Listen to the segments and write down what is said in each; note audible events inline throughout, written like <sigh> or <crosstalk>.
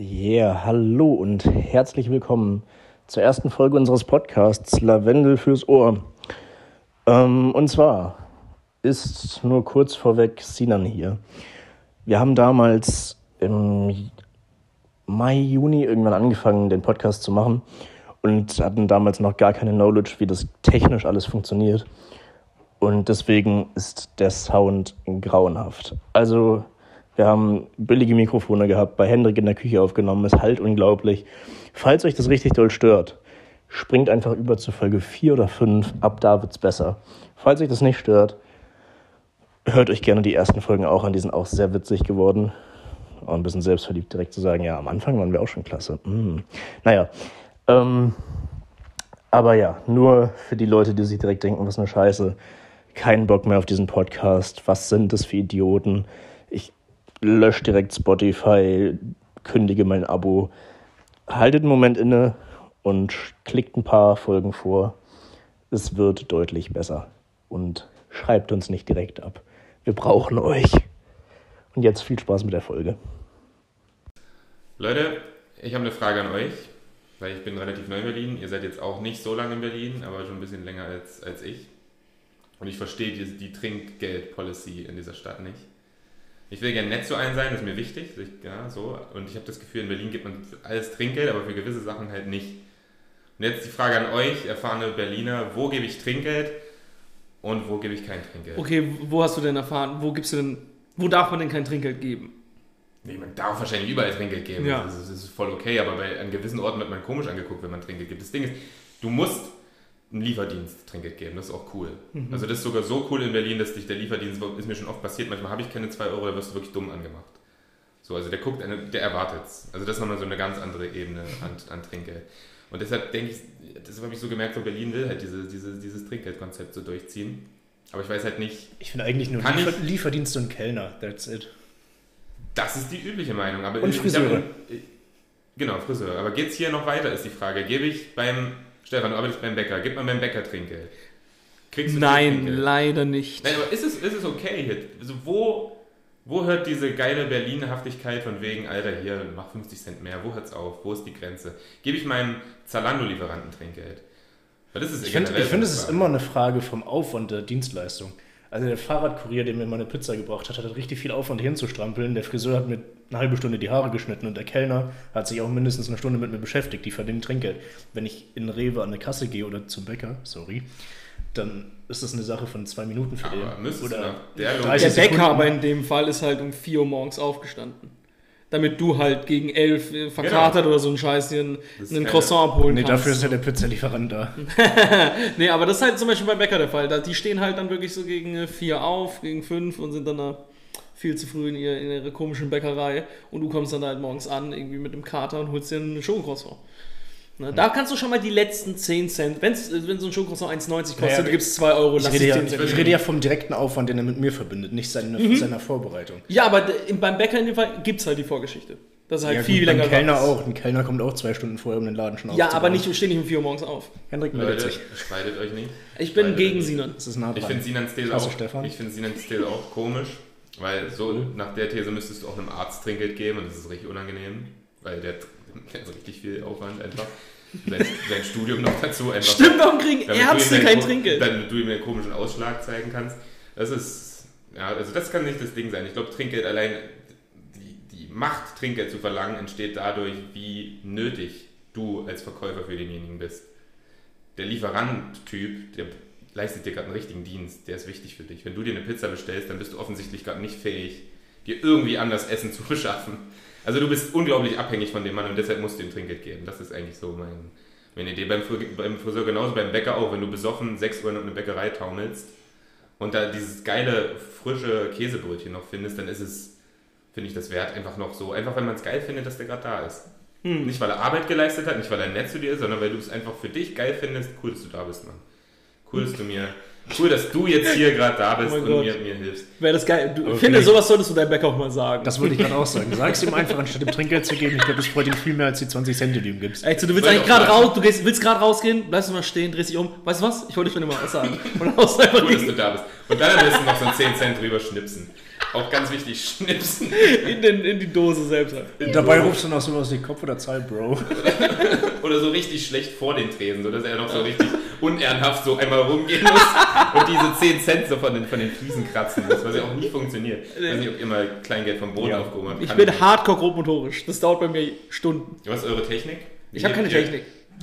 Yeah, hallo und herzlich willkommen zur ersten Folge unseres Podcasts Lavendel fürs Ohr. Ähm, und zwar ist nur kurz vorweg Sinan hier. Wir haben damals im Mai, Juni irgendwann angefangen, den Podcast zu machen und hatten damals noch gar keine Knowledge, wie das technisch alles funktioniert. Und deswegen ist der Sound grauenhaft. Also, wir haben billige Mikrofone gehabt, bei Hendrik in der Küche aufgenommen, es halt unglaublich. Falls euch das richtig doll stört, springt einfach über zu Folge 4 oder 5, ab da wird's besser. Falls euch das nicht stört, hört euch gerne die ersten Folgen auch an, die sind auch sehr witzig geworden. Auch ein bisschen selbstverliebt direkt zu sagen, ja, am Anfang waren wir auch schon klasse. Mm. Naja, ähm, aber ja, nur für die Leute, die sich direkt denken, was eine Scheiße keinen Bock mehr auf diesen Podcast. Was sind das für Idioten? Lösche direkt Spotify, kündige mein Abo. Haltet einen Moment inne und klickt ein paar Folgen vor. Es wird deutlich besser. Und schreibt uns nicht direkt ab. Wir brauchen euch. Und jetzt viel Spaß mit der Folge. Leute, ich habe eine Frage an euch, weil ich bin relativ neu in Berlin. Ihr seid jetzt auch nicht so lange in Berlin, aber schon ein bisschen länger als, als ich. Und ich verstehe die, die Trinkgeld-Policy in dieser Stadt nicht. Ich will gerne nett zu allen sein, das ist mir wichtig. Ja, so. Und ich habe das Gefühl, in Berlin gibt man alles Trinkgeld, aber für gewisse Sachen halt nicht. Und jetzt die Frage an euch, erfahrene Berliner, wo gebe ich Trinkgeld und wo gebe ich kein Trinkgeld? Okay, wo hast du denn erfahren, wo gibst du denn, wo darf man denn kein Trinkgeld geben? Nee, man darf wahrscheinlich überall Trinkgeld geben. Ja. Das, ist, das ist voll okay, aber bei, an gewissen Orten wird man komisch angeguckt, wenn man Trinkgeld gibt. Das Ding ist, du musst einen Lieferdienst Trinkgeld geben. Das ist auch cool. Mhm. Also das ist sogar so cool in Berlin, dass dich der Lieferdienst, ist mir schon oft passiert, manchmal habe ich keine 2 Euro, da wirst du wirklich dumm angemacht. So, also der guckt, der erwartet Also das ist nochmal so eine ganz andere Ebene an, an Trinkgeld. Und deshalb denke ich, deshalb habe ich so gemerkt, so Berlin will halt diese, diese, dieses Trinkgeldkonzept so durchziehen. Aber ich weiß halt nicht, Ich finde eigentlich nur Liefer ich- Lieferdienst und Kellner. That's it. das ist die übliche Meinung. Aber Und Friseure. Ich, genau, Friseur. Aber geht es hier noch weiter, ist die Frage. Gebe ich beim, Stefan, du arbeitest beim Bäcker, gib mal beim Bäcker Trinkgeld. Kriegst du Nein, Trinkgeld? leider nicht. Nein, aber ist es, ist es okay hier? Also wo, wo hört diese geile Berliner-Haftigkeit von wegen, Alter, hier, mach 50 Cent mehr, wo hört's auf? Wo ist die Grenze? Gebe ich meinem Zalando-Lieferanten Trinkgeld? Weil das ist Ich finde, generell ich finde, so es ist immer eine Frage vom Aufwand der Dienstleistung. Also der Fahrradkurier, der mir meine Pizza gebracht hat, hat richtig viel Aufwand hier hinzustrampeln. Der Friseur hat mir eine halbe Stunde die Haare geschnitten und der Kellner hat sich auch mindestens eine Stunde mit mir beschäftigt. Die verdienen Trinkgeld. Wenn ich in Rewe an eine Kasse gehe oder zum Bäcker, sorry, dann ist das eine Sache von zwei Minuten für den. Oder der Logik- 30 Der. Bäcker aber in dem Fall ist halt um 4 Uhr morgens aufgestanden. Damit du halt gegen 11 äh, verkatert oder so einen Scheiß dir einen, einen Croissant abholen Nee, kannst. dafür ist ja der Pizzalieferant da. <laughs> Nee, aber das ist halt zum Beispiel beim Bäcker der Fall. Die stehen halt dann wirklich so gegen äh, 4 auf, gegen 5 und sind dann da viel zu früh in, ihr, in ihre komischen Bäckerei. Und du kommst dann halt morgens an, irgendwie mit dem Kater und holst dir einen Schokocroissant. Ne, Da kannst du schon mal die letzten 10 Cent, wenn's, wenn so ein Schokocroissant 1,90 kostet, Naja, du gibst 2 Euro, Ich lass rede, es ja, 10 Cent. ich rede ja vom direkten Aufwand, den er mit mir verbindet, nicht seine, seiner Vorbereitung. Ja, aber beim Bäcker in dem Fall gibt es halt die Vorgeschichte. Das ist halt Ja, viel länger. beim Kellner auch. Ein Kellner kommt auch zwei Stunden vorher, um den Laden schon Ja, aufzubauen. aber nicht, steh nicht um 4 Uhr morgens auf. Hendrik meldet Leute, sich. spaltet euch nicht. Ich bin Weil- gegen Sinan. Das ist nah dran. Ich finde Sinans Klasse, auch, Stefan. ich finde Sinans These auch komisch, weil so nach der These müsstest du auch einem Arzt Trinkgeld geben und das ist richtig unangenehm, weil <laughs> der hat richtig viel Aufwand einfach. Sein, sein Studium noch dazu einfach. Stimmt, warum kriegen Ärzte kein Trinkgeld? Damit du ihm einen komischen Ausschlag zeigen kannst. Das ist, ja, also das kann nicht das Ding sein. Ich glaube, Trinkgeld allein, die, die Macht, Trinkgeld zu verlangen, entsteht dadurch, wie nötig du als Verkäufer für denjenigen bist. Der Lieferant-Typ, der leistet dir gerade einen richtigen Dienst, der ist wichtig für dich. Wenn du dir eine Pizza bestellst, dann bist du offensichtlich gerade nicht fähig, dir irgendwie anders Essen <laughs> zu beschaffen. Also du bist unglaublich abhängig von dem Mann und deshalb musst du ihm Trinkgeld geben. Das ist eigentlich so mein, meine Idee. Beim, beim Friseur genauso, beim Bäcker auch. Wenn du besoffen 6 Uhr in eine Bäckerei taumelst und da dieses geile, frische Käsebrötchen noch findest, dann ist es, finde ich, das wert einfach noch so. Einfach, weil man es geil findet, dass der gerade da ist. Hm. Nicht, weil er Arbeit geleistet hat, nicht, weil er nett zu dir ist, sondern weil du es einfach für dich geil findest. Cool, dass du da bist, Mann. Cool, dass du mir, cool, dass du jetzt hier gerade da bist Oh und Gott. mir, mir hilfst. Wäre das geil. Du, ich finde, sowas solltest du deinem Bäcker auch mal sagen. Das wollte ich gerade auch sagen. Sag's ihm einfach, anstatt ihm Trinkgeld zu geben. Ich glaube, das freut ihn viel mehr als die 20 Cent, die du ihm gibst. Echt so, du willst Soll eigentlich gerade raus, du gehst, willst gerade rausgehen, bleibst du mal stehen, drehst dich um. Weißt du was? Ich wollte dich schon immer was sagen. <laughs> Und dann haust du einfach Cool, dass du da bist. Und dann am besten noch so einen 10 Cent drüber schnipsen. Auch ganz wichtig, schnipsen. In, den, in die Dose selbst. Halt. Dabei rufst du noch sowas wie Kopf oder Zeit, Bro. <laughs> Oder so richtig schlecht vor den Tresen, sodass er noch so richtig unehrenhaft so einmal rumgehen muss <laughs> und diese 10 Cent so von den, von den Fliesen kratzen muss, was ja auch nie funktioniert. Ich weiß nicht, ob ihr mal Kleingeld vom Boden Ja. aufgehoben habt. Ich bin nicht. hardcore grobmotorisch. Das dauert bei mir Stunden. Was ist eure Technik? Ich habe keine Ihr- Technik.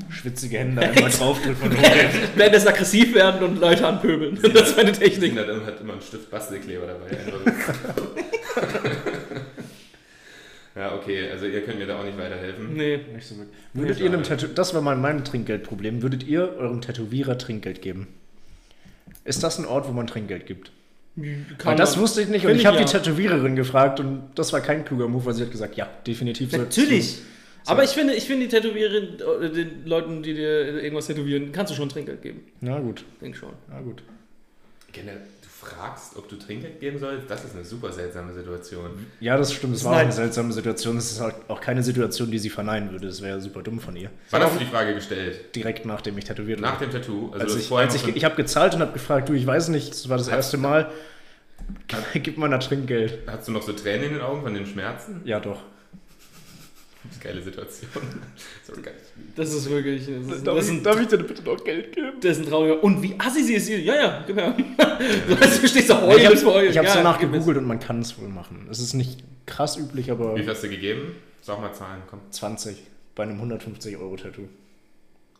Schwitzige Hände einmal draufdrücken und <laughs> Währenddessen aggressiv werden und Leute anpöbeln. Das ist meine Technik. Dann hat immer einen Stift Bastelkleber dabei. <laughs> So. ja, okay, also ihr könnt mir da auch nicht weiterhelfen. Nee. Nicht so wirklich. Würdet ihr einem Tätow das war mal mein Trinkgeldproblem, würdet ihr eurem Tätowierer Trinkgeld geben? Ist das ein Ort, wo man Trinkgeld gibt? Kann Weil das man. wusste ich nicht und ich habe ja. die Tätowiererin gefragt und das war kein kluger Move, weil sie hat gesagt, ja, definitiv. Natürlich. du- Aber ich finde, ich finde die Tätowiererin, äh, den Leuten, die dir irgendwas tätowieren, kannst du schon Trinkgeld geben. Na gut, Denk schon. na gut. Fragst, ob du Trinkgeld geben sollst, das ist eine super seltsame Situation. Ja, das stimmt, es Das war auch halt- eine seltsame Situation. Es ist halt auch keine Situation, die sie verneinen würde. Das wäre super dumm von ihr. Wann hast du die Frage gestellt? Direkt nachdem ich tätowiert Nach wurde. dem Tattoo? Also Als ich, als ich, ich habe gezahlt und habe gefragt, du, ich weiß nicht, das war das erste Mal. <laughs> Gib mal da Trinkgeld. Hast du noch so Tränen in den Augen von den Schmerzen? Ja, doch. Geile Situation. <laughs> So geil. Das ist wirklich. Das ist, Darf, das ich, ein, darf ich dir bitte noch Geld geben? das ist ein trauriger. Und wie assi sie ist. Ja, ja, <laughs> gib her. Du stehst da ich heulend habe vor euch. ich hab's ja, danach es. gegoogelt und man kann es wohl machen. Es ist nicht krass üblich, aber Wie viel hast du gegeben? Sag mal Zahlen, komm. 20 bei einem 150 Euro Tattoo,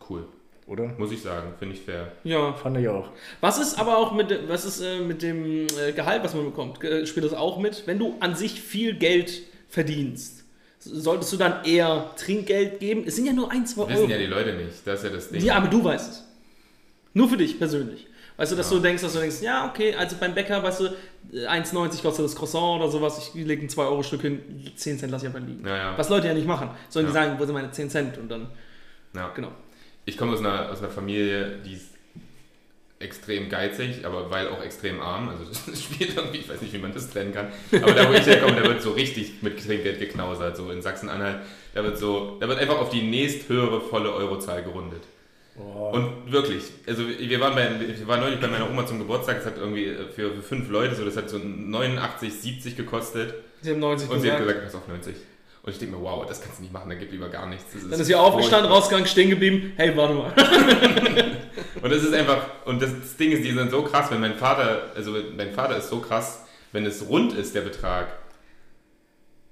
Cool. oder? Muss ich sagen, finde ich fair. Ja. Fand ich auch. Was ist aber auch mit, was ist, äh, mit dem äh, Gehalt, was man bekommt? Ge- Spielt das auch mit? Wenn du an sich viel Geld verdienst, solltest du dann eher Trinkgeld geben? Es sind ja nur ein, zwei Wissen Euro. ja die Leute nicht. Das ist ja das Ding. Ja, aber du weißt es. Nur für dich persönlich. Weißt du, dass Ja. du denkst, dass du denkst, ja, okay, also beim Bäcker, weißt du, äh, 1,90 kostet das Croissant oder sowas, ich lege ein 2-Euro-Stück hin, 10 Cent lasse ich aber liegen. Ja, ja. Was Leute ja nicht machen. Sollen die sagen, wo sind meine 10 Cent? Und dann, ja. genau. Ich komme aus einer, aus einer Familie, die ist extrem geizig, aber weil auch extrem arm. Also das <laughs> spielt irgendwie, ich weiß nicht, wie man das trennen kann. Aber da, wo ich herkomme, da wird so richtig mit Trinkgeld geknausert. So in Sachsen-Anhalt, da wird so, da wird einfach auf die nächsthöhere volle Eurozahl gerundet. Oh. Und wirklich, also wir waren, bei, wir waren neulich bei meiner Oma zum Geburtstag, das hat irgendwie für, für fünf Leute, so das hat so 89, 70 gekostet. Sie haben 90 Und sie hat gesagt. gesagt, pass auf 90. Und ich denke mir, wow, das kannst du nicht machen, dann gib lieber gar nichts. Das Dann ist sie aufgestanden, rausgegangen, stehen geblieben. Hey, warte mal. <laughs> Und das ist einfach, und das, das Ding ist, die sind so krass, wenn mein Vater, also mein Vater ist so krass, wenn es rund ist, der Betrag,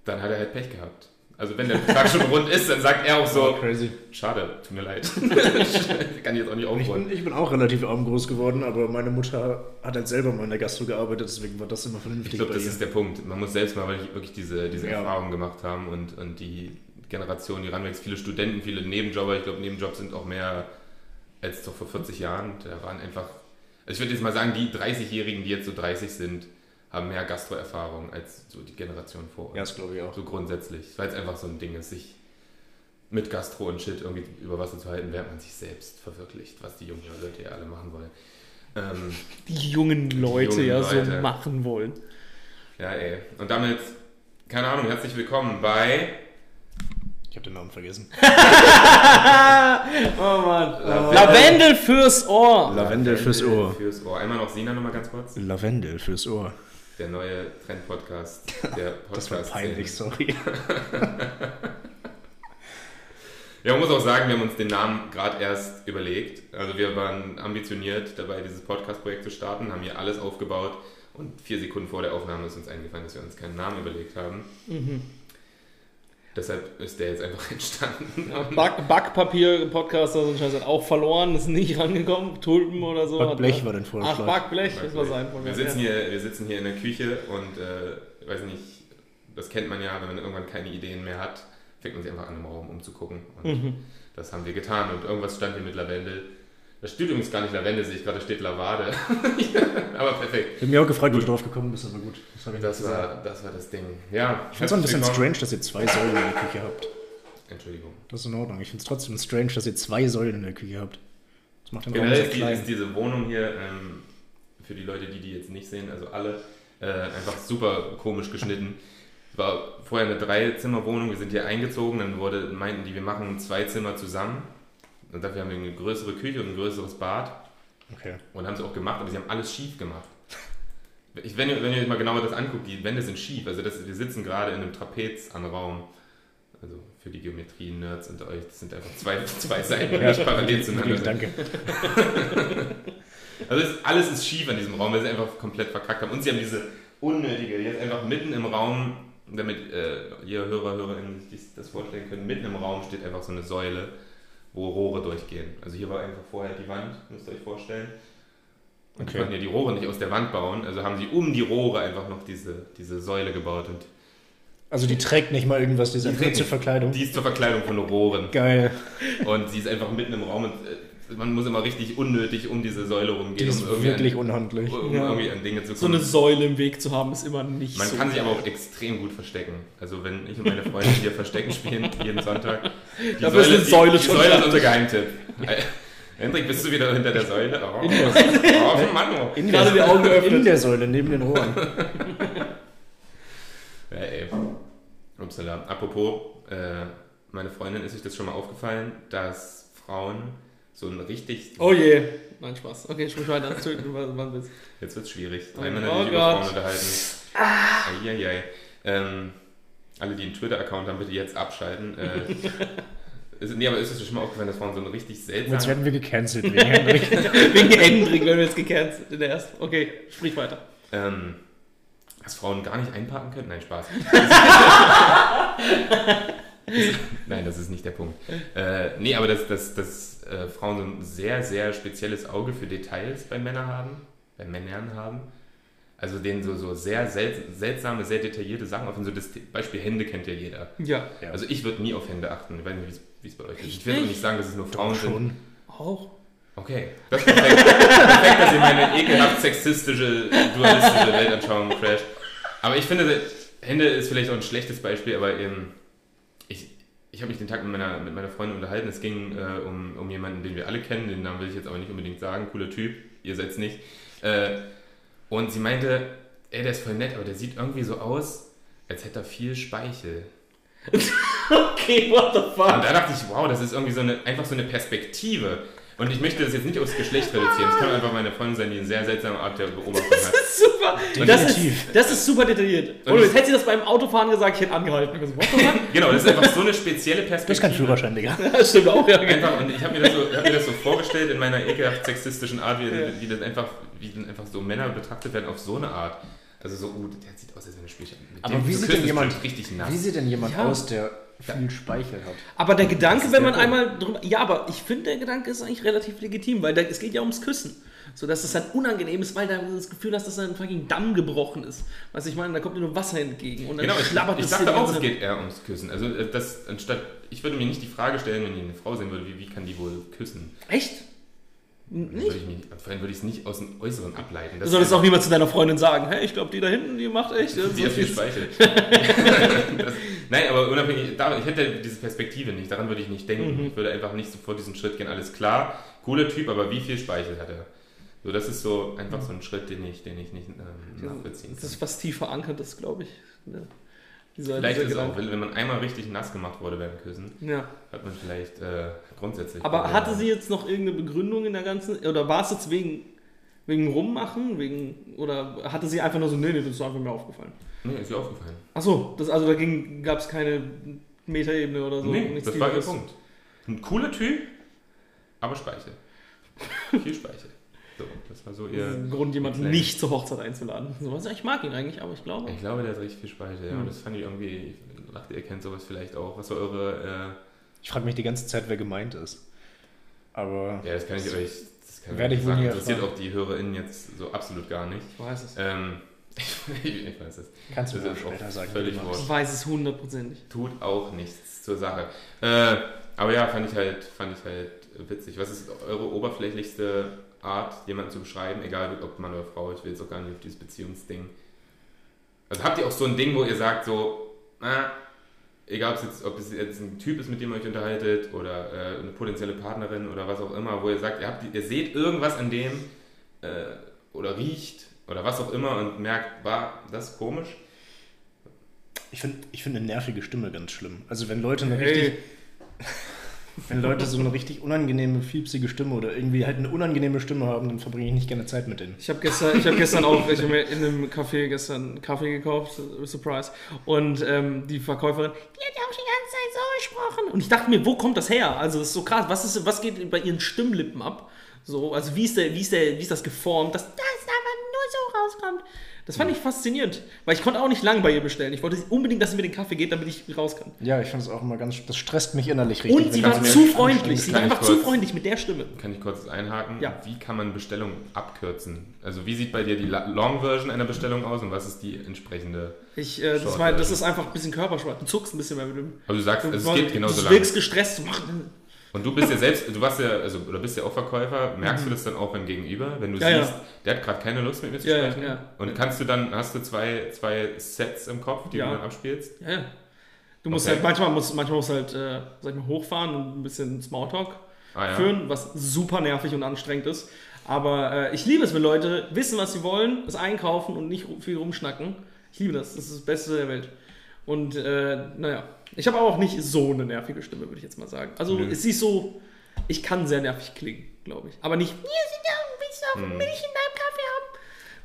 dann hat er halt Pech gehabt. Also wenn der Betrag schon rund ist, dann sagt er auch so, crazy. schade, tut mir leid. <laughs> Kann ich jetzt auch nicht Ich aufholen. bin, ich bin auch relativ arm groß geworden, aber meine Mutter hat halt selber mal in der Gastro gearbeitet, deswegen war das immer vernünftig Ich glaube, das ihr. ist der Punkt. Man muss selbst mal wirklich, wirklich diese, diese Ja. Erfahrung gemacht haben und, und die Generation, die ranwächst, viele Studenten, viele Nebenjobber. Ich glaube, Nebenjobs sind auch mehr als doch vor 40 Jahren. Da waren einfach, also ich würde jetzt mal sagen, die 30-Jährigen, die jetzt so 30 sind, haben mehr Gastro-Erfahrung als so die Generation vor uns. ja, das glaube ich auch. So grundsätzlich. Weil es einfach so ein Ding ist, sich mit Gastro und Shit irgendwie über Wasser zu halten, während man sich selbst verwirklicht, was die jungen Leute ja alle machen wollen. Ähm, <laughs> Die jungen Leute jungen ja so Leute. machen wollen. Ja, ey. Und damit, keine Ahnung, herzlich willkommen bei Ich habe den Namen vergessen. <laughs> Oh Mann. Lavendel. Lavendel fürs Ohr. Lavendel fürs Ohr. Fürs Ohr. Einmal noch Sina nochmal ganz kurz. Lavendel fürs Ohr. Der neue Trend-Podcast. <laughs> Der Podcast Das war peinlich, sorry. <laughs> Ja, man muss auch sagen, wir haben uns den Namen gerade erst überlegt. Also wir waren ambitioniert dabei, dieses Podcast-Projekt zu starten, haben hier alles aufgebaut und vier Sekunden vor der Aufnahme ist uns eingefallen, dass wir uns keinen Namen überlegt haben. Mhm. Deshalb ist der jetzt einfach <laughs> entstanden. Back, Backpapier-Podcaster sind scheiße auch verloren, ist nicht rangekommen. Tulpen oder so. Backblech Hat- war dein Ach, Vorschlag. Backblech, das war sein Wir Vorschlag. sitzen, hier, wir sitzen hier in der Küche und äh, ich weiß nicht, das kennt man ja, wenn man irgendwann keine Ideen mehr hat, fängt man sich einfach an im Raum umzugucken. Und Mhm. das haben wir getan und irgendwas stand hier mit Lavendel. Da steht übrigens gar nicht Lavendel, sehe ich gerade, da steht Lavade. <laughs> aber perfekt. Ich habe mir auch gefragt, wie du drauf gekommen bist, aber gut. Das, hab ich Das war, das war das Ding. Ja, Ich finde es auch ein bisschen willkommen. strange, dass ihr zwei Säulen in der Küche habt. Entschuldigung. Das ist in Ordnung. Ich finde es trotzdem strange, dass ihr zwei Säulen in der Küche habt. Das macht den Raum Generell sehr klein. ist diese Wohnung hier, ähm, für die Leute, die die jetzt nicht sehen, also alle, äh, einfach super komisch geschnitten. Es war vorher eine Dreizimmerwohnung, wir sind hier eingezogen, dann wurde, meinten die, wir machen zwei Zimmer zusammen. Und dafür haben wir eine größere Küche und ein größeres Bad. Okay. Und haben sie auch gemacht, aber sie haben alles schief gemacht. ich, wenn, ihr, wenn ihr euch mal genauer das anguckt, die Wände sind schief. Also das, wir sitzen gerade in einem Trapezanraum. Also für die Geometrie-Nerds unter euch, das sind einfach zwei, <laughs> zwei Seiten, die nicht parallel zueinander sind. Danke. <laughs> Also es, alles ist schief an diesem Raum, weil sie einfach komplett verkackt haben. Und sie haben diese unnötige, die jetzt einfach mitten im Raum, damit äh, ihr Hörer, Hörerinnen sich das vorstellen können, mitten im Raum steht einfach so eine Säule, wo Rohre durchgehen. Also hier war einfach vorher die Wand, müsst ihr euch vorstellen. Und die Okay. konnten ja die Rohre nicht aus der Wand bauen, also haben sie um die Rohre einfach noch diese, diese Säule gebaut. Und Also die trägt nicht mal irgendwas, diese Die kurze nicht. Verkleidung. die ist zur Verkleidung von Rohren. Geil. Und sie ist einfach mitten im Raum und äh, man muss immer richtig unnötig um diese Säule rumgehen, Die ist um irgendwie, wirklich an, unhandlich. um Ja. irgendwie an Dinge zu kommen. So eine Säule im Weg zu haben, ist immer nicht Man so. kann sich aber auch extrem gut verstecken. Also wenn ich und meine Freunde hier Verstecken spielen, jeden Sonntag. Die ist eine Säule die, die schon Säule da. ist unser Geheimtipp. Hendrik, bist du wieder hinter der Säule? Oh, In der, oh Mann. Oh. in Gerade die Augen geöffnet. In der Säule, neben den Rohren. Ja, ey. Upsala. Apropos, äh, meine Freundin, ist euch das schon mal aufgefallen, dass Frauen so ein richtig... Oh je. Nein, Spaß. Okay, sprich weiter. Entschuldigung, wann wann willst Jetzt wird's schwierig. Oh Drei Männer, die sich über Gott. Frauen unterhalten. Eieiei. Ähm, alle, die einen Twitter-Account haben, bitte jetzt abschalten. Äh, <laughs> ist, nee, aber ist es schon mal aufgefallen, dass Frauen so ein richtig Jetzt seltsam... werden wir gecancelt wegen Hendrik. <laughs> Wegen Hendrik werden wir jetzt gecancelt in der ersten. Okay, sprich weiter. Ähm, dass Frauen gar nicht einparken können? Nein, Spaß. <laughs> <laughs> Nein, das ist nicht der Punkt. Äh, nee, aber dass, dass, dass äh, Frauen so ein sehr, sehr spezielles Auge für Details bei Männern haben, bei Männern haben. Also denen so, so sehr sel seltsame, sehr detaillierte Sachen auf. So das Beispiel Hände kennt ja jeder. Ja. Ja. Also ich würde nie auf Hände achten. Ich weiß nicht, wie es- bei euch ist. Echt Ich will auch nicht? sagen, dass es nur Frauen sind. Schon. Auch. Okay. Das ist perfekt, perfekt dass ihr meine ekelhaft sexistische, dualistische Weltanschauung crasht. Aber ich finde, Hände ist vielleicht auch ein schlechtes Beispiel, aber ähm, ich, habe mich den Tag mit meiner, mit meiner Freundin unterhalten. Es ging äh, um, um jemanden, den wir alle kennen. Den Namen will ich jetzt aber nicht unbedingt sagen. Cooler Typ. Ihr seid's nicht. Äh, und sie meinte, ey, der ist voll nett, aber der sieht irgendwie so aus, als hätte er viel Speichel. <laughs> Okay, what the Und fuck? da dachte ich, wow, das ist irgendwie so eine, einfach so eine Perspektive. Und ich möchte das jetzt nicht aufs Geschlecht reduzieren. Es kann einfach meine Freundin sein, die eine sehr seltsame Art der Beobachtung hat. Das ist super. Das ist, das ist super detailliert. Und jetzt hätte sie das beim Autofahren gesagt, ich hätte angehalten. Ich so, what the fuck? <laughs> Genau, das ist einfach so eine spezielle Perspektive. hast keinen Führerschein, Digga. <laughs> Das stimmt auch, ja. genau. Einfach, und ich habe mir, das so, hab mir das so vorgestellt in meiner ekelhaft sexistischen Art, wie, Ja. wie, das einfach, wie dann einfach so Männer betrachtet werden auf so eine Art. Also so, uh, der sieht aus, als wenn er spielt. Mit Aber dem wie sieht denn ist jemand- richtig nass. Wie sieht denn jemand Ja. aus, der viel Speichel hat? Aber der Gedanke, wenn der man Punkt. einmal drüber. Ja, aber ich finde, der Gedanke ist eigentlich relativ legitim, weil da, es geht ja ums Küssen. So dass es dann unangenehm ist, weil da das Gefühl hast, dass da ein fucking Damm gebrochen ist. Weißt du, ich meine, da kommt dir nur Wasser entgegen und dann Genau, ich, schlabbert ich dir dachte auch, es geht eher ums Küssen. Also äh, das anstatt, ich würde mir nicht die Frage stellen, wenn ich eine Frau sehen würde, wie, wie kann die wohl küssen? Echt? Nicht? Würde ich mich, vor allem würde ich es nicht aus dem Äußeren ableiten. Du solltest auch niemand zu deiner Freundin sagen, hey, ich glaube, die da hinten, die macht echt. äh, Sehr so viel Speichel. <laughs> das, nein, aber unabhängig, davon, ich hätte diese Perspektive nicht, daran würde ich nicht denken. Mhm. Ich würde einfach nicht sofort diesen Schritt gehen, alles klar, cooler Typ, aber wie viel Speichel hat er? So, das ist so einfach so ein Schritt, den ich, den ich nicht ähm, nachvollziehen Das kann. ist was tief verankert ist, glaube ich. Ja. Dieser, Vielleicht dieser ist es auch, Gedanke. wenn man einmal richtig nass gemacht wurde beim Küssen, Ja. hat man vielleicht äh, grundsätzlich. Aber Probleme. hatte sie jetzt noch irgendeine Begründung in der ganzen, oder war es jetzt wegen, wegen Rummachen, wegen, oder hatte sie einfach nur so, nee, nee, das ist einfach mir aufgefallen? Nee, ist ihr aufgefallen. Achso, also da gab es keine Metaebene oder so. nee, nichts das war ihr. Punkt. Ein cooler Typ, aber Speichel. <laughs> Viel Speichel. So, das war so Das ihr. ist ein Grund, jemanden nicht zur Hochzeit einzuladen. So, also ich mag ihn eigentlich, aber ich glaube. Ich glaube, der hat richtig viel Speichel, ja. Hm. Und das fand ich irgendwie, ich dachte, ihr kennt sowas vielleicht auch. Was war eure, Ich frage mich die ganze Zeit, wer gemeint ist. Aber äh, ja, das kann ich euch, das kann Werde ich sagen. wohl nie Interessiert erfahren. auch die HörerInnen jetzt so absolut gar nicht. Ich weiß es. Ähm, <laughs> ich weiß es. kannst du Das mir auch sagen. völlig. Ich weiß es hundertprozentig. Tut auch nichts zur Sache. Äh, aber ja, fand ich halt, fand ich halt witzig. Was ist eure oberflächlichste Art, jemanden zu beschreiben, egal ob Mann oder Frau, ich will jetzt auch gar nicht auf dieses Beziehungsding. Also habt ihr auch so ein Ding, wo ihr sagt so, ah, egal ob es jetzt, ob es jetzt ein Typ ist, mit dem ihr euch unterhaltet oder äh, eine potenzielle Partnerin oder was auch immer, wo ihr sagt, ihr, habt, ihr seht irgendwas an dem äh, oder riecht oder was auch immer und merkt, war das ist komisch? Ich finde ich find eine nervige Stimme ganz schlimm. Also wenn Leute eine Hey. richtig... Wenn Leute so eine richtig unangenehme, fiepsige Stimme oder irgendwie halt eine unangenehme Stimme haben, dann verbringe ich nicht gerne Zeit mit denen. Ich habe gestern, ich hab gestern auch ich mir in einem Café gestern Kaffee gekauft, Surprise. Und ähm, die Verkäuferin, die hat ja auch die ganze Zeit so gesprochen. Und ich dachte mir, wo kommt das her? Also das ist so krass. Was, ist, was geht bei ihren Stimmlippen ab? So, also wie ist, der, wie, ist der, wie ist das geformt, dass das aber nur so rauskommt? Das fand ich faszinierend, weil ich konnte auch nicht lang bei ihr bestellen. Ich wollte unbedingt, dass sie mir den Kaffee geht, damit ich raus kann. Ja, ich finde es auch immer ganz, das stresst mich innerlich richtig. Und sie war zu freundlich. Sie war einfach zu kurz- freundlich mit der Stimme. Kann ich kurz einhaken? Ja. Wie kann man Bestellungen abkürzen? Also wie sieht bei dir die La- Long-Version einer Bestellung aus und was ist die entsprechende? Ich, äh, das, war, das Version. ist einfach ein bisschen Körperschmerz. Du zuckst ein bisschen mehr mit dem. Also du sagst, also es Du- geht genauso du lang. wirkst gestresst. Du machst- Und du bist ja selbst, du warst ja, also oder bist ja auch Verkäufer, merkst du das dann auch beim Gegenüber, wenn du Mhm. Ja, siehst, ja. der hat gerade keine Lust mit mir zu sprechen? ja. Und kannst du dann, hast du zwei, zwei Sets im Kopf, die du dann abspielst? Ja, ja. Du musst Okay. halt, manchmal musst, manchmal musst halt, äh, sag ich mal, hochfahren und ein bisschen Smalltalk Ah führen, was super nervig und anstrengend ist. Aber äh, ich liebe es, wenn Leute wissen, was sie wollen, es einkaufen und nicht viel rumschnacken. Ich liebe das. Das ist das Beste der Welt. Und äh, naja, ich habe auch nicht so eine nervige Stimme, würde ich jetzt mal sagen. Also Nö. es ist so, ich kann sehr nervig klingen, glaube ich. Aber nicht, hier sind da, willst du auch Milch in deinem Kaffee haben?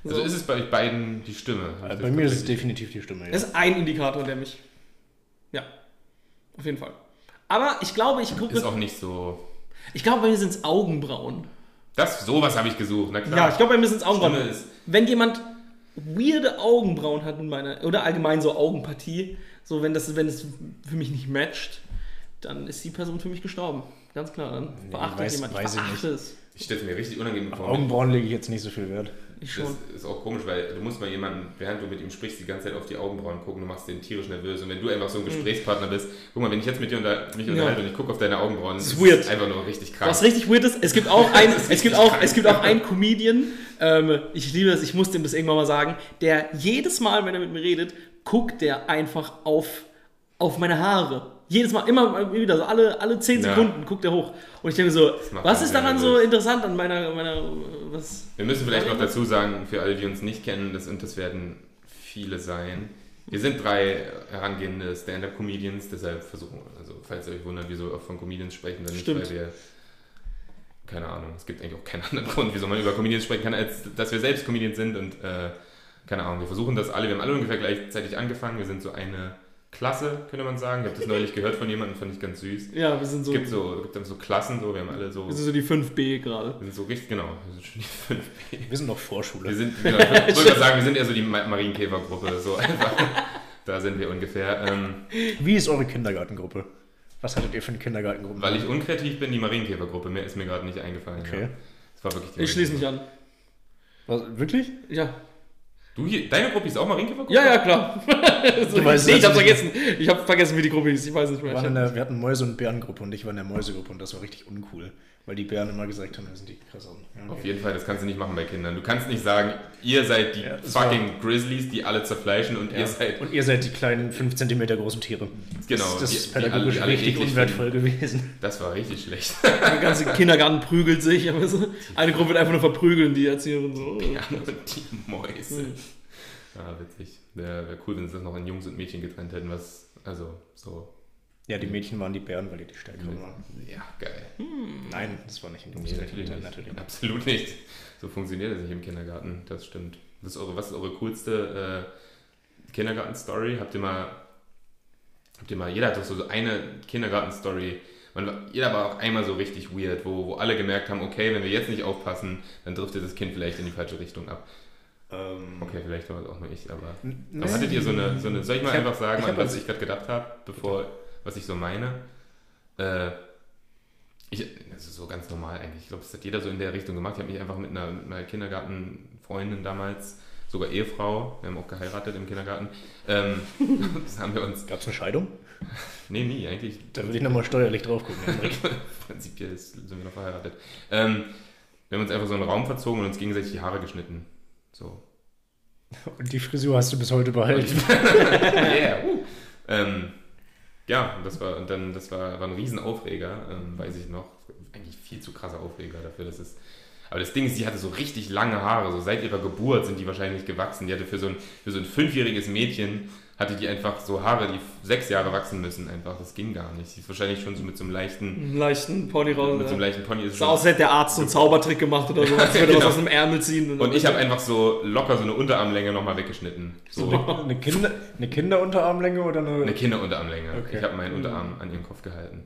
So. Also ist es bei euch beiden die Stimme? Äh, das Bei mir ist es definitiv die Stimme. Ja. Das ist ein Indikator, der mich. Ja, auf jeden Fall. Aber ich glaube, ich gucke. ist auch nicht so. Ich glaube, bei mir sind es Augenbrauen. Das, sowas habe ich gesucht, na klar. Ja, ich glaube, bei mir sind es Augenbrauen. Stimme ist- Wenn jemand weirde Augenbrauen hat in meiner. Oder allgemein so Augenpartie, so wenn das, wenn es für mich nicht matcht, dann ist die Person für mich gestorben. Ganz klar. Dann verachte weiß- ich jemand. weiß ich verachte es. Ich stelle es mir richtig unangenehm vor. Augenbrauen lege ich jetzt nicht so viel Wert. Ich Das schon. ist auch komisch, weil du musst mal jemanden, während du mit ihm sprichst, die ganze Zeit auf die Augenbrauen gucken, du machst den tierisch nervös. Und wenn du einfach so ein Gesprächspartner bist, guck mal, wenn ich jetzt mit dir unter, mich unterhalte und ich gucke auf deine Augenbrauen, Das das ist weird. einfach nur richtig krank. Was richtig weird ist, es gibt auch <laughs> ein, Das ist es gibt auch, krank. es gibt auch einen Comedian, ähm, ich liebe das, ich muss dem das irgendwann mal sagen, der jedes Mal, wenn er mit mir redet, guckt der einfach auf, auf meine Haare. Jedes Mal, immer wieder, so alle, alle 10 Ja. Sekunden guckt er hoch. Und ich denke so, was ist daran so interessant an meiner, meiner, was? Wir müssen vielleicht noch dazu sagen, für alle, die uns nicht kennen, das, und das werden viele sein, wir sind drei herangehende Stand-Up-Comedians, deshalb versuchen, also falls ihr euch wundert, wieso wir von Comedians sprechen, dann nicht, Stimmt. weil wir, keine Ahnung, es gibt eigentlich auch keinen <laughs> anderen Grund, wieso man über Comedians sprechen kann, als dass wir selbst Comedians sind und äh, keine Ahnung, wir versuchen das alle, wir haben alle ungefähr gleichzeitig angefangen, wir sind so eine Klasse, könnte man sagen, ich habe das neulich gehört von jemandem, fand ich ganz süß. Ja, wir sind Es so, gibt so, es gibt dann so Klassen, so, wir haben alle so, wir sind so die 5B gerade. wir sind so richtig, genau, wir sind schon die fünf Wir sind noch Vorschule. wir sind, genau, ich <laughs> wollte mal sagen, wir sind eher so die Ma- Marienkäfergruppe, so einfach. Da sind wir ungefähr. Ähm, Wie ist eure Kindergartengruppe? Was hattet ihr für eine Kindergartengruppe? weil ich unkreativ bin, die Marienkäfergruppe. Mehr ist mir gerade nicht eingefallen. Okay. Ja. Das war wirklich die Ich schließe mich an. Was, wirklich? Ja. Du hier, deine Gruppe ist auch Marienkäfergruppe? Ja, ja, klar. <laughs> so, Du weißt nee, ich hab's nicht. vergessen. Ich habe vergessen, wie die Gruppe hieß. Ich weiß nicht mehr. Wir, der, wir hatten Mäuse- und Bärengruppe und ich war in der Mäusegruppe und das war richtig uncool. Weil die Bären immer gesagt haben, wir sind die krasseren. Ja, Auf jeden Fall, das kannst du nicht machen bei Kindern. Du kannst nicht sagen, ihr seid die Ja, das fucking Grizzlies, die alle zerfleischen und Ja. ihr seid. Und ihr seid die kleinen 5 cm großen Tiere. Genau, Das, das die- ist die alle- pädagogisch die alle richtig unwertvoll gewesen. Das war richtig schlecht. Der ganze Kindergarten prügelt sich. Aber so, eine Gruppe wird einfach nur verprügeln, die Erzieherin so. Ja, und die Mäuse. Ah, witzig. Wäre wär cool, wenn sie das noch in Jungs und Mädchen getrennt hätten, was. Also, so. Ja, die Mädchen waren die Bären, weil die die stärkeren waren. Ja, geil. Nein, das war nicht in Nee, natürlich nicht. Natürlich. Absolut nicht. So funktioniert das nicht im Kindergarten, das stimmt. Was ist eure, was ist eure coolste äh, Kindergarten-Story? Habt ihr mal, habt ihr mal, jeder hat doch so eine Kindergarten-Story, jeder war auch einmal so richtig weird, wo, wo alle gemerkt haben, okay, wenn wir jetzt nicht aufpassen, dann driftet das Kind vielleicht in die falsche Richtung ab. Ähm, Okay, vielleicht war das auch nur ich, aber... aber hattet ihr so eine, so eine soll ich mal Ich hab- einfach sagen, ich an was ich gerade gedacht habe, bevor, was ich so meine? Äh, ich, das ist so ganz normal eigentlich. Ich glaube, das hat jeder so in der Richtung gemacht. Ich habe mich einfach mit einer, mit einer Kindergartenfreundin damals, sogar Ehefrau, wir haben auch geheiratet im Kindergarten, ähm, <laughs> das haben wir uns, Gab es eine Scheidung? <laughs> nee, nie, eigentlich, Da würde ich nochmal steuerlich drauf gucken. <laughs> Prinzipiell sind wir noch verheiratet. Ähm, wir haben uns einfach so einen Raum verzogen und uns gegenseitig die Haare geschnitten. So. Und die Frisur hast du bis heute behalten. yeah. uh. ähm, ja, das war und dann das war, war ein Riesenaufreger, ähm, weiß ich noch. Eigentlich viel zu krasser Aufreger dafür, dass es. Aber das Ding ist, sie hatte so richtig lange Haare, so seit ihrer Geburt sind die wahrscheinlich gewachsen. Die hatte für so ein, für so ein fünfjähriges Mädchen hatte die einfach so Haare, die sechs Jahre wachsen müssen einfach. Das ging gar nicht. Sie ist wahrscheinlich schon so mit so einem leichten, leichten Pony raus. mit so einem leichten Pony. Ist Sah schon, aus, als hätte der Arzt so einen Zaubertrick gemacht oder so, als würde er <laughs> Genau. was aus dem Ärmel ziehen. und ich habe einfach so locker so eine Unterarmlänge nochmal weggeschnitten. So Eine, Kinder, eine Kinderunterarmlänge oder eine. eine Kinderunterarmlänge. Okay. Ich habe meinen Unterarm an ihren Kopf gehalten.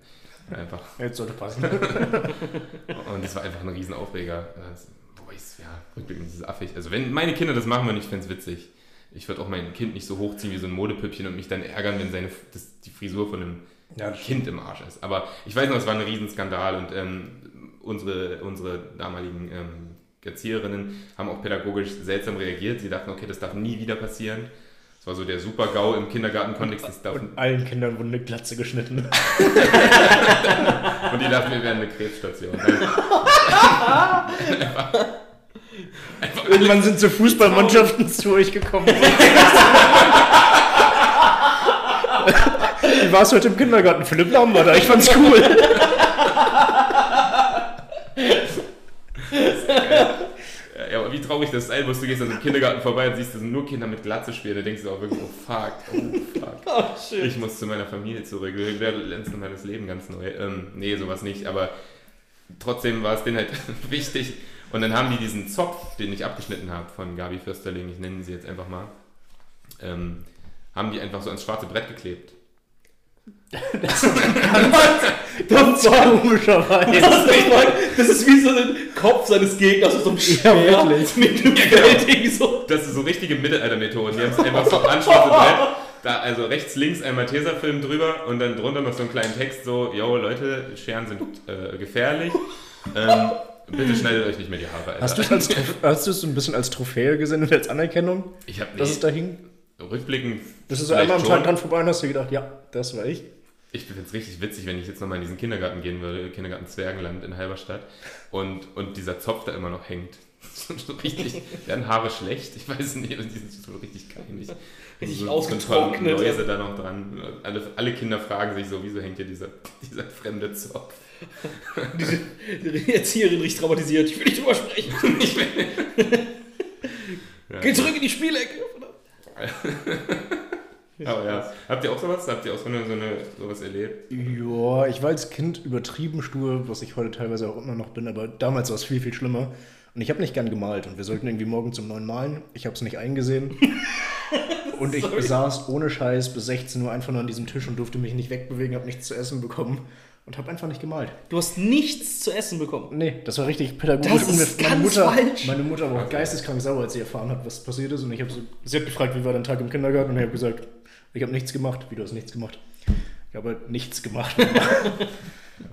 Einfach. Jetzt sollte passen. <laughs> Und es war einfach ein Riesenaufreger. Wobei ich ja, rückblickend ist es affig. Also wenn meine Kinder das machen würden, ich fände es witzig. Ich würde auch mein Kind nicht so hochziehen wie so ein Modepüppchen und mich dann ärgern, wenn seine, das, die Frisur von einem Ja, Kind im Arsch ist. Aber ich weiß noch, es war ein Riesenskandal und ähm, unsere, unsere damaligen ähm, Erzieherinnen haben auch pädagogisch seltsam reagiert. Sie dachten, okay, das darf nie wieder passieren. Das war so der Super-GAU im Kindergartenkontext. Das darf, Und allen Kindern wurde eine Glatze geschnitten. <laughs> und die dachten, wir wären eine Krebsstation. <laughs> <laughs> Irgendwann sind so Fußballmannschaften zu euch gekommen. <laughs> Wie war es heute im Kindergarten? Philipp Lahm war da, ich fand's cool. Ja, aber wie traurig das sein muss, du gehst an so einem Kindergarten vorbei und siehst, da sind nur Kinder mit Glatze spielen. Da denkst du auch wirklich, oh fuck, oh fuck. <laughs> Oh, shit. Ich muss zu meiner Familie zurück. Ich lernst das Leben ganz neu. Ähm, nee, sowas nicht. Aber trotzdem war es denen halt <laughs> wichtig. Und dann haben die diesen Zopf, den ich abgeschnitten habe von Gabi Fürsterling, ich nenne sie jetzt einfach mal, ähm, haben die einfach so ans schwarze Brett geklebt. Das war <laughs> komischerweise. Das ist, das ist wie so ein Kopf seines Gegners mit so einem Speer wirklich. mit einem Ja, genau. So. Das ist so richtige Mittelaltermethoden. Die haben es einfach so ans schwarze Brett. Da, also rechts, links einmal Tesafilm drüber und dann drunter noch so einen kleinen Text, so, yo Leute, Scheren sind äh, gefährlich. Ähm, bitte schneidet euch nicht mehr die Haare. Alter. Hast du es als Trophä- hast du es so ein bisschen als Trophäe gesehen und als Anerkennung, Ich habe dass es da hing? rückblickend. Das ist so einmal am. Tag dran vorbei und hast du gedacht, ja, das war ich. Ich finde es richtig witzig, wenn ich jetzt nochmal in diesen Kindergarten gehen würde, Kindergarten Zwergenland in Halberstadt, und, und dieser Zopf da immer noch hängt. <laughs> So richtig, werden Haare schlecht? Ich weiß nicht, aber die sind so richtig keinig. Richtig so, ausgetrocknet. Läuse da noch dran. Alle, alle Kinder fragen sich so, wieso hängt hier dieser, dieser fremde Zopf? <laughs> Die Erzieherin richtig traumatisiert. Ich will nicht drüber sprechen. Ich will, ja. Geh zurück in die Spielecke. <laughs> Aber ja, habt ihr auch sowas? Habt ihr auch so, eine, so eine, sowas erlebt? Ja, ich war als Kind übertrieben stur, was ich heute teilweise auch immer noch bin, aber damals war es viel, viel schlimmer. Und ich habe nicht gern gemalt und wir sollten irgendwie morgen zum neuen Malen. Ich habe es nicht eingesehen. <laughs> und ich saß ohne Scheiß bis 16 Uhr einfach nur an diesem Tisch und durfte mich nicht wegbewegen, habe nichts zu essen bekommen und habe einfach nicht gemalt. Du hast nichts zu essen bekommen. Nee, das war richtig pädagogisch. Das und ist meine ganz Mutter, falsch. Meine Mutter war auch geisteskrank sauer, als sie erfahren hat, was passiert ist. Und ich habe so, sie hat gefragt, wie war dein Tag im Kindergarten? Und ich habe gesagt, ich habe nichts gemacht. Wie, du hast nichts gemacht? Ich habe halt nichts gemacht. <laughs>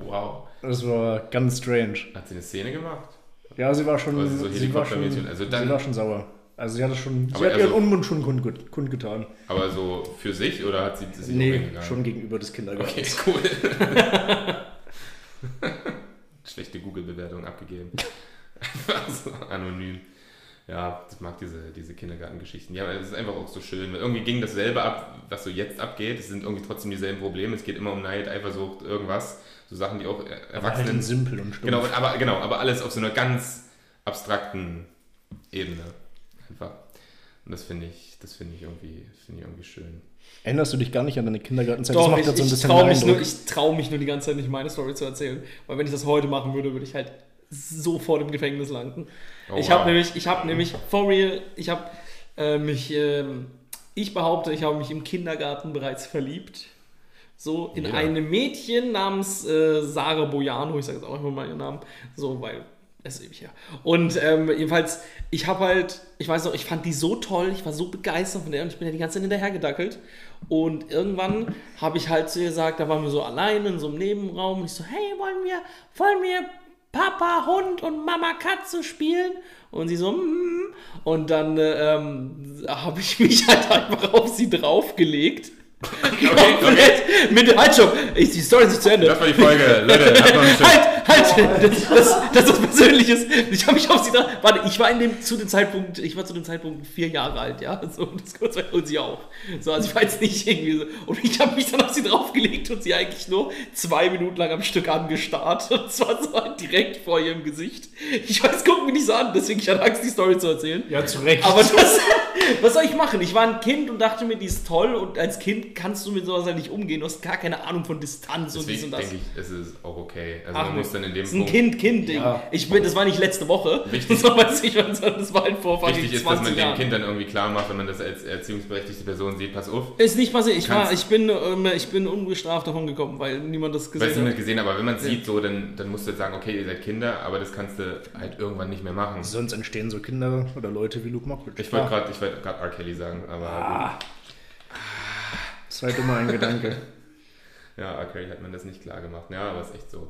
Wow. Das war ganz strange. Hat sie eine Szene gemacht? Ja, sie war schon, Also so sie, war schon. Also dann- sie war schon sauer. Also sie hat schon, sie hat ihren also- Unmut schon kund, kundgetan. Aber so für sich oder hat sie das sich Nee, schon gegenüber des Kindergartens. Okay, cool. <laughs> Schlechte Google-Bewertung abgegeben. Einfach so anonym. Ja, ich mag diese, diese Kindergartengeschichten. Ja, es ist einfach auch so schön. Irgendwie ging dasselbe ab, was so jetzt abgeht. Es sind irgendwie trotzdem dieselben Probleme. Es geht immer um Neid, Eifersucht, irgendwas. So Sachen, die auch äh, Aber halt Erwachsenen simpel und stumpf. Genau, aber, genau, aber alles auf so einer ganz abstrakten Ebene. Einfach. Und das finde ich, das finde ich irgendwie, finde ich irgendwie schön. Erinnerst du dich gar nicht an deine Kindergartenzeit? Doch, das macht ich, so ein ich bisschen traue mich, nur- ich trau mich nur die ganze Zeit nicht, meine Story zu erzählen. Weil wenn ich das heute machen würde, würde ich halt sofort im Gefängnis landen. Oh, ich wow. habe nämlich, ich habe nämlich, for real, ich habe äh, mich, ähm, ich behaupte, ich habe mich im Kindergarten bereits verliebt. So in Jeder. eine Mädchen namens äh, Sarah Bojano, ich sage jetzt auch einfach mal ihren Namen, so, weil es ist ewig her. Und ähm, jedenfalls, ich habe halt, ich weiß noch, ich fand die so toll, ich war so begeistert von der und ich bin ja die ganze Zeit hinterhergedackelt. Und irgendwann habe ich halt zu ihr gesagt, da waren wir so allein in so einem Nebenraum und ich so, hey, wollen wir, wollen wir Papa Hund und Mama Katze spielen? Und sie so, mm. und dann äh, ähm, habe ich mich <laughs> halt einfach auf sie draufgelegt. <laughs> Komplett. Mit, halt schon, ich, die Story ist nicht zu Ende. Das war die Folge. Leute, Halt, halt, das, das, das ist was Persönliches. Ich habe mich auf sie da. Warte, ich war in dem, zu dem Zeitpunkt, ich war zu dem Zeitpunkt vier Jahre alt, ja. So, das kurz und sie auch. So, also ich war jetzt nicht irgendwie so. Und ich habe mich dann auf sie draufgelegt und sie eigentlich nur zwei Minuten lang am Stück angestarrt. Und zwar so halt direkt vor ihrem Gesicht. Ich weiß, guck mich nicht so an, deswegen ich hatte Angst, die Story zu erzählen. Ja, zu Recht. Aber das, Was soll ich machen? Ich war ein Kind und dachte mir, die ist toll und als Kind kannst du mit sowas halt nicht umgehen. Du hast gar keine Ahnung von Distanz und dies Deswegen und das. denke ich, es ist auch okay. Also Ach, man muss dann in dem das ist ein Punkt... Kind-Kind-Ding. Ja. Ich bin, das war nicht letzte Woche. Wichtig- Das <laughs> war, weiß ich, was, das war halt vor fucking Wichtig ist, dass 20 man dem Jahren. Kind dann irgendwie klar macht, wenn man das als erziehungsberechtigte Person sieht, pass auf. Ist nicht passiert. Ich, war, ich, bin, ähm, ich bin ungestraft davon gekommen, weil niemand das Weil gesehen es niemand hat. gesehen, aber wenn man es sieht, so, dann, dann musst du jetzt sagen, okay, ihr seid Kinder, aber das kannst du halt irgendwann nicht mehr machen. Sonst entstehen so Kinder oder Leute wie Luke Mockridge. Ich wollte Ah, gerade ich wollte gerade R. Kelly sagen, aber Das war halt immer ein Gedanke. <laughs> Ja, R. Kelly hat man das nicht klar gemacht. Ja, aber ist echt so.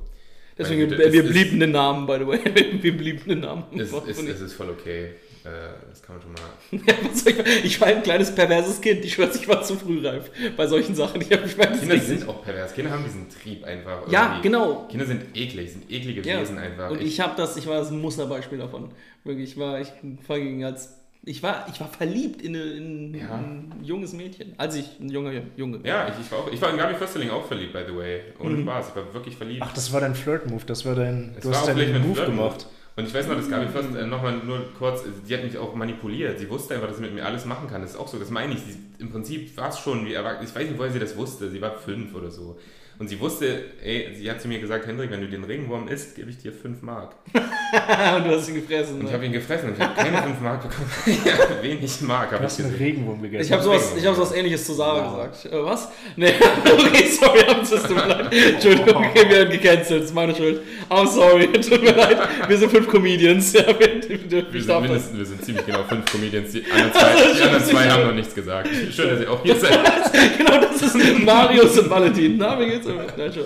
Deswegen, Güte, wir es blieben den Namen, by the way. <laughs> Wir blieben den Namen. Ist, Von- ist, ist, ist voll okay. Äh, das kann man schon mal. <laughs> Ja, ich, ich war ein kleines perverses Kind. Ich schwör's, ich war zu frühreif bei solchen Sachen. Ich, hab- ich weiß Kinder sind auch pervers. Kinder haben diesen Trieb einfach. Ja, irgendwie. genau. Kinder sind eklig, sind eklige Ja. Wesen einfach. Und ich habe das, ich war das Musterbeispiel davon. Wirklich, ich war, ich fucking als, ich war, ich war verliebt in, eine, in Ja. ein junges Mädchen, als ich ein junger Junge. ja, ich, ich war auch. Ich war in Gabi Fösterling auch verliebt, by the way. Ohne Mhm. Spaß. Ich war wirklich verliebt. Ach, das war dein Flirt-Move. Das war dein. Es du war hast auch vielleicht deinen mit Move gemacht. Und ich weiß noch, dass Gabi Fürst äh, nochmal nur kurz, die hat mich auch manipuliert. Sie wusste einfach, dass sie mit mir alles machen kann. Das ist auch so, das meine ich. Sie, Im Prinzip war es schon wie erwachsen. Ich weiß nicht, woher sie das wusste. Sie war fünf oder so. Und sie wusste, ey, sie hat zu mir gesagt, Hendrik, wenn du den Ringwurm isst, gebe ich dir fünf Mark. <laughs> <laughs> und du hast ihn gefressen. Und ich Ne? habe ihn gefressen und ich habe keine fünf Mark bekommen. <laughs> ja, wenig Mark Du habe ich hast einen gesehen. Regenwurm gegessen. Ich habe sowas, ich hab sowas ähnliches zu Sarah Wow. gesagt. Äh, was? Nee, okay, <laughs> sorry, es tut mir leid. Entschuldigung, okay, wir werden gecancelt, ist meine Schuld. I'm sorry, tut mir leid. Wir sind fünf Comedians. Ja, wir, wir, Wir sind, mindestens, wir sind ziemlich genau fünf Comedians. Die anderen zwei, die anderen zwei haben noch nichts gesagt. Schön, dass ihr auch hier seid. Genau, das ist Marius und Valentin. Na, wie geht's? Nein, Spaß.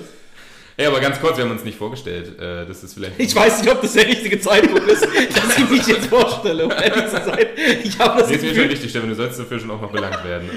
Ey, aber ganz kurz, wir haben uns nicht vorgestellt. Äh, das ist vielleicht. Ich weiß nicht, ob das der richtige Zeitpunkt ist, dass <laughs> ich mich jetzt vorstelle, um ehrlich zu sein. Ich habe das Nee, ist mir schon richtig, Stefan. Du sollst dafür schon auch noch belangt werden.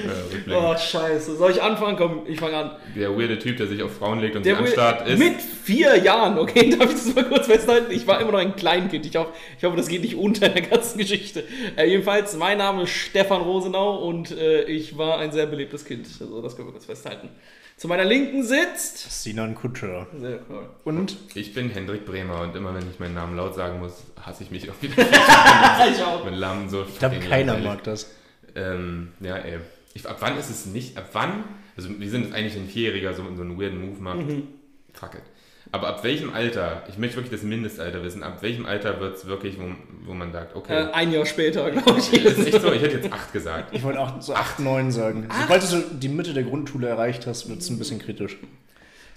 Äh. Oh, scheiße. Soll ich anfangen? Komm, ich fange an. Der weirde Typ, der sich auf Frauen legt und Der sie anstarrt, ist. mit vier Jahren, okay, <laughs> darf ich das mal kurz festhalten? Ich war immer noch ein Kleinkind. Ich hoffe, ich hoffe das geht nicht unter in der ganzen Geschichte. Äh, jedenfalls, mein Name ist Stefan Rosenau und äh, ich war ein sehr belebtes Kind. Also, das können wir kurz festhalten. Zu meiner Linken sitzt. Sinan Kutscher. Sehr cool. Und Ich bin Hendrik Bremer und immer wenn ich meinen Namen laut sagen muss, hasse ich mich auch wieder. <laughs> ich auch. mit Lamm so. ich glaube, keiner mag das. Ähm, ja, ey. Ich, ab wann ist es nicht? Ab wann? Also, wir sind jetzt eigentlich ein Vierjähriger, so, so einen weirden Move macht. Mhm. Fuck it. Aber ab welchem Alter, ich möchte wirklich das Mindestalter wissen, ab welchem Alter wird es wirklich, wo, wo man sagt, Äh, okay. ein Jahr später, <laughs> glaube ich. das ist echt so, ich hätte jetzt acht gesagt. Ich wollte auch so 8, 9 sagen. Sobald du so die Mitte der Grundschule erreicht hast, wird es ein bisschen kritisch.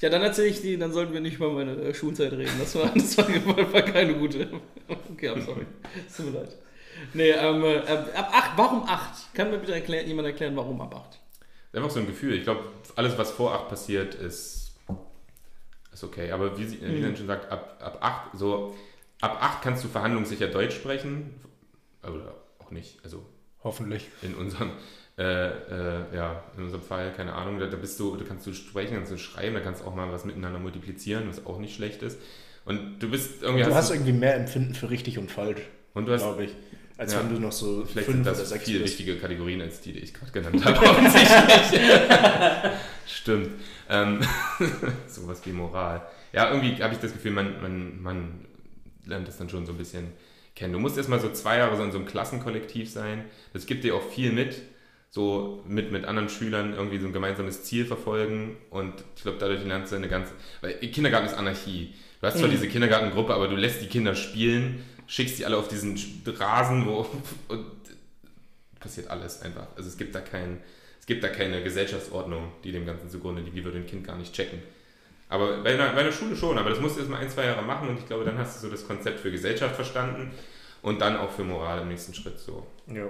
Ja, dann erzähle ich die, dann sollten wir nicht über meine äh, Schulzeit reden. Das war, <laughs> das war, war keine gute. Okay, I'm sorry. Es tut mir leid. Nee, ähm, äh, ab 8, warum 8? Kann mir bitte erklären, jemand erklären, warum ab 8? Einfach so ein Gefühl. Ich glaube, alles, was vor acht passiert, ist, ist okay. Aber wie, sie- wie Mhm. Schon sagt, ab, ab acht, so, ab acht kannst du verhandlungssicher Deutsch sprechen. Oder auch nicht. Also Hoffentlich. in unserem, äh, äh, ja, in unserem Fall, keine Ahnung, da, da bist du, da kannst du sprechen, kannst du schreiben, da kannst du auch mal was miteinander multiplizieren, was auch nicht schlecht ist. Und du bist irgendwie. Du hast hast irgendwie mehr Empfinden für richtig und falsch, und du hast glaube ich. Als Ja. wenn du noch so Vielleicht fünf sind oder das sechs viel bist. wichtige Kategorien als die, die ich gerade genannt habe. <laughs> Offensichtlich. <laughs> Stimmt. Ähm, <laughs> sowas wie Moral. Ja, irgendwie habe ich das Gefühl, man, man, man lernt das dann schon so ein bisschen kennen. Du musst erstmal so zwei Jahre so in so einem Klassenkollektiv sein. Das gibt dir auch viel mit. So mit, mit anderen Schülern irgendwie so ein gemeinsames Ziel verfolgen. Und ich glaube, dadurch lernst du eine ganze. Weil Kindergarten ist Anarchie. Du hast zwar Mhm. diese Kindergartengruppe, aber du lässt die Kinder spielen, schickst die alle auf diesen Rasen, wo. Und passiert alles einfach. Also es gibt da kein, es gibt da keine Gesellschaftsordnung, die dem Ganzen zugrunde liegt. Die würde ein Kind gar nicht checken. Aber bei einer, bei einer Schule schon, aber das musst du erst mal ein, zwei Jahre machen und ich glaube, dann hast du so das Konzept für Gesellschaft verstanden und dann auch für Moral im nächsten Schritt so. Ja.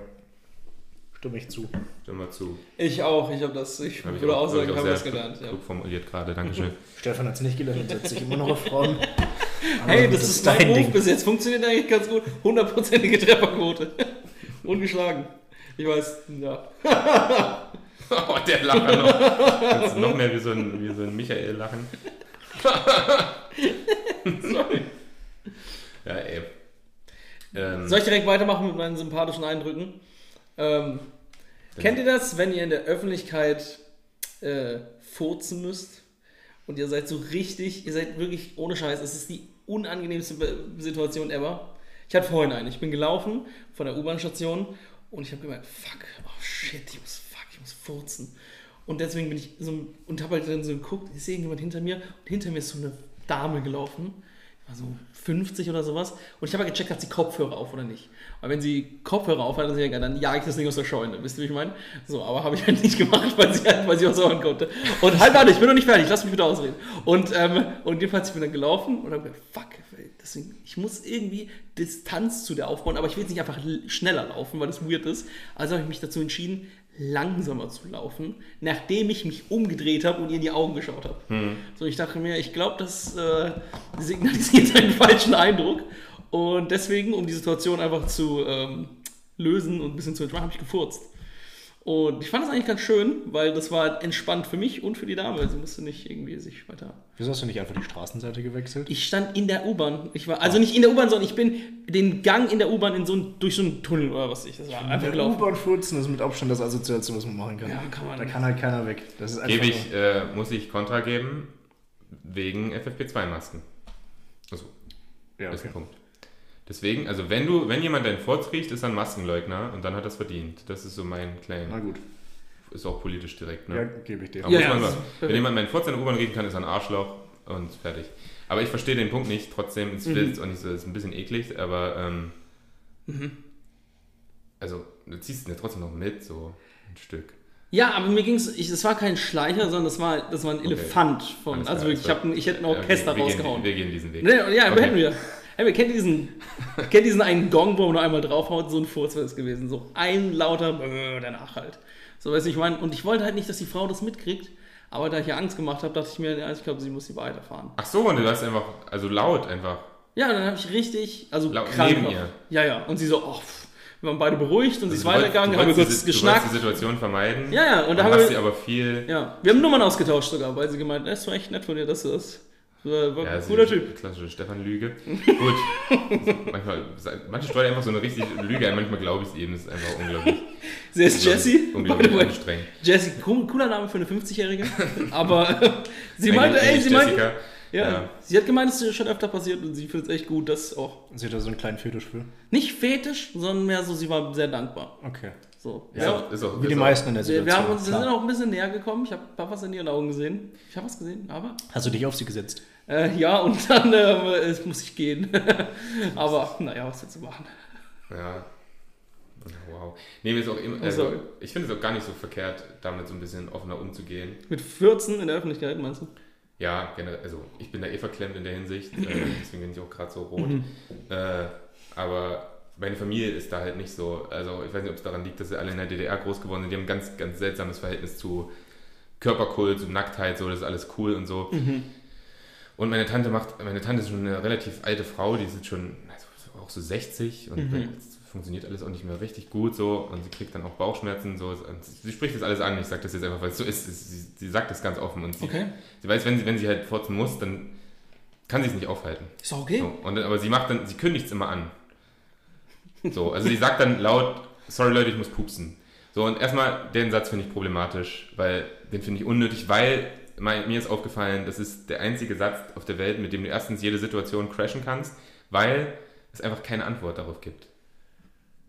Stimme ich zu. Stimm mal zu. Ich auch, ich habe das, ich Hab würde auch sagen, ich habe das gelernt. Ja. Klug formuliert gerade, Dankeschön. <laughs> Stefan hat es nicht gelernt und setzt sich immer noch auf Frauen. <laughs> Hey, Aber das, ist mein dein Move Ding. bis jetzt. Funktioniert eigentlich ganz gut. Hundertprozentige Trefferquote. <laughs> Ungeschlagen. Ich weiß, ja. Oh, der Lacher noch. Kannst du noch mehr wie so ein, wie so ein Michael lachen. Sorry. Ja, ey. Ähm, Soll ich direkt weitermachen mit meinen sympathischen Eindrücken? Ähm, kennt ihr das, wenn ihr in der Öffentlichkeit äh, furzen müsst? Und ihr seid so richtig, ihr seid wirklich ohne Scheiß, es ist die unangenehmste Situation ever. Ich hatte vorhin eine. Ich bin gelaufen von der U-Bahn-Station Und ich habe gemerkt, fuck, oh shit, ich muss, muss furzen. Und deswegen bin ich so, und habe halt dann so geguckt, ich sehe irgendjemand hinter mir, und hinter mir ist so eine Dame gelaufen, war so 50 oder sowas, und ich habe halt gecheckt, hat sie Kopfhörer auf oder nicht. Weil wenn sie Kopfhörer auf hat, dann, sie, dann jage ich das Ding aus der Scheune, wisst ihr, wie ich meine? So, aber habe ich halt nicht gemacht, weil sie halt, weil sie was hören konnte. Und halt, warte, ich bin noch nicht fertig, lass mich wieder ausreden. Und, ähm, und jedenfalls ich bin dann gelaufen und habe gedacht, fuck, deswegen, ich muss irgendwie Distanz zu der aufbauen, aber ich will jetzt nicht einfach schneller laufen, weil das weird ist. Also habe ich mich dazu entschieden, langsamer zu laufen, nachdem ich mich umgedreht habe und ihr in die Augen geschaut habe. Hm. So, ich dachte mir, ich glaube, das äh, signalisiert <laughs> einen falschen Eindruck. Und deswegen, um die Situation einfach zu ähm, lösen und ein bisschen zu entspannen, habe ich gefurzt. Und ich fand das eigentlich ganz schön, weil das war entspannt für mich und für die Dame. Sie musste nicht irgendwie sich weiter. Wieso hast du nicht einfach die Straßenseite gewechselt? Ich stand in der U-Bahn. Ich war also nicht in der U-Bahn, sondern ich bin den Gang in der U-Bahn in so ein, durch so einen Tunnel oder was ich. Das war einfach gelaufen. U-Bahn furzen ist mit Abstand das Assoziation, was man machen kann. Ja, kann man. Da kann halt keiner weg. Das ist einfach ich, äh, muss ich Kontra geben, wegen FFP2-Masken. Also, ja, das ist okay. ein Punkt. Deswegen, also wenn du, wenn jemand deinen Furz riecht, ist er ein Maskenleugner und dann hat er es verdient. Das ist so mein Claim. Na gut. Ist auch politisch direkt, Ja, ne? gebe ich dir. Aber Ja, muss ja, man das sagen. ist Wenn jemand meinen Furz in der U-Bahn riechen kann, ist er ein Arschloch und fertig. Aber ich verstehe den Punkt nicht, trotzdem, es Mhm. auch nicht so, es ist ein bisschen eklig, aber ähm, Mhm. also du ziehst ihn ja trotzdem noch mit, so ein Stück. Ja, aber mir ging es, es war kein Schleicher, sondern das war, das war ein Elefant. Von, Alles also klar, wirklich, ich, also- hab, ich hätte einen Ja, Orchester wir, wir, rausgehauen. gehen, wir gehen diesen Weg. Nee, ja, Okay. hätten wir. Hey, wir kennen diesen, kennt diesen einen Gong, wo man nur einmal draufhaut, so ein Furz wäre es gewesen. So ein lauter danach halt. So, weißt du, ich meine, und ich wollte halt nicht, dass die Frau das mitkriegt, aber da ich ihr Angst gemacht habe, dachte ich mir, ja, ich glaube, sie muss sie weiterfahren. Ach so, und du hast einfach, also laut einfach. Ja, dann habe ich richtig, also Laut krank neben noch. ihr? Ja, ja, und sie so, oh, pff. wir waren beide beruhigt und sie ist Also du weitergegangen, haben wir du kurz Du geschnackt. wolltest die Situation vermeiden. Ja, ja, und da haben wir- sie aber viel. Ja, wir haben Nummern ausgetauscht sogar, weil sie gemeint, das war echt nett von dir, dass du das. War, war Ja, ein sie- cooler Typ. Klassische Stefan-Lüge. Gut. <laughs> manchmal, manche streuen einfach so eine richtig Lüge ein, manchmal glaube ich es eben. Das ist einfach unglaublich. <laughs> Sie ist Jessie. Unglaublich way. anstrengend. Jessie, cool, cooler Name für eine 50-Jährige. <laughs> Aber sie Eigentlich- meinte, ey, sie meinte. Ja, Ja. sie hat gemeint, es ist schon öfter passiert und sie findet es echt gut, dass auch. Sie hat da so einen kleinen Fetisch für. Nicht fetisch, sondern mehr so, sie war sehr dankbar. Okay. So. Ist Ja, auch, ist auch, Wie die ist auch- meisten in der wir, Situation. wir, haben uns, wir sind auch ein bisschen näher gekommen. Ich habe ein paar was in ihren Augen gesehen. Ich habe was gesehen, aber. Hast du dich auf sie gesetzt? Äh, ja, und <laughs> dann äh, es muss ich gehen. <laughs> aber, naja, was willst du machen? Ja. Wow. Nee, mir ist auch immer, Oh, also, ich finde es auch gar nicht so verkehrt, damit so ein bisschen offener umzugehen. Mit 14 in der Öffentlichkeit, meinst du? Ja, generell, also ich bin da eh verklemmt in der Hinsicht, äh, <laughs> deswegen bin ich auch gerade so rot. Mhm. Äh, aber meine Familie ist da halt nicht so. Also ich weiß nicht, ob es daran liegt, dass sie alle in der DDR groß geworden sind. Die haben ein ganz, ganz seltsames Verhältnis zu Körperkult, zu Nacktheit, so, das ist alles cool und so. Mhm. Und meine Tante macht, meine Tante ist schon eine relativ alte Frau, die ist schon also, auch so 60 und Mhm. funktioniert alles auch nicht mehr richtig gut so und sie kriegt dann auch Bauchschmerzen so und sie spricht das alles an. Ich sage das jetzt einfach, weil es so ist. Sie, sie sagt das ganz offen und sie, Okay. sie weiß, wenn sie, wenn sie halt furzen muss, dann kann sie es nicht aufhalten. Ist auch okay. So, und, dann- aber sie macht dann, sie kündigt es immer an. So, also sie sagt dann laut, sorry Leute, ich muss pupsen. So, und erstmal, den Satz finde ich problematisch, weil den finde ich unnötig, weil mein, mir ist aufgefallen, das ist der einzige Satz auf der Welt, mit dem du erstens jede Situation crashen kannst, weil es einfach keine Antwort darauf gibt.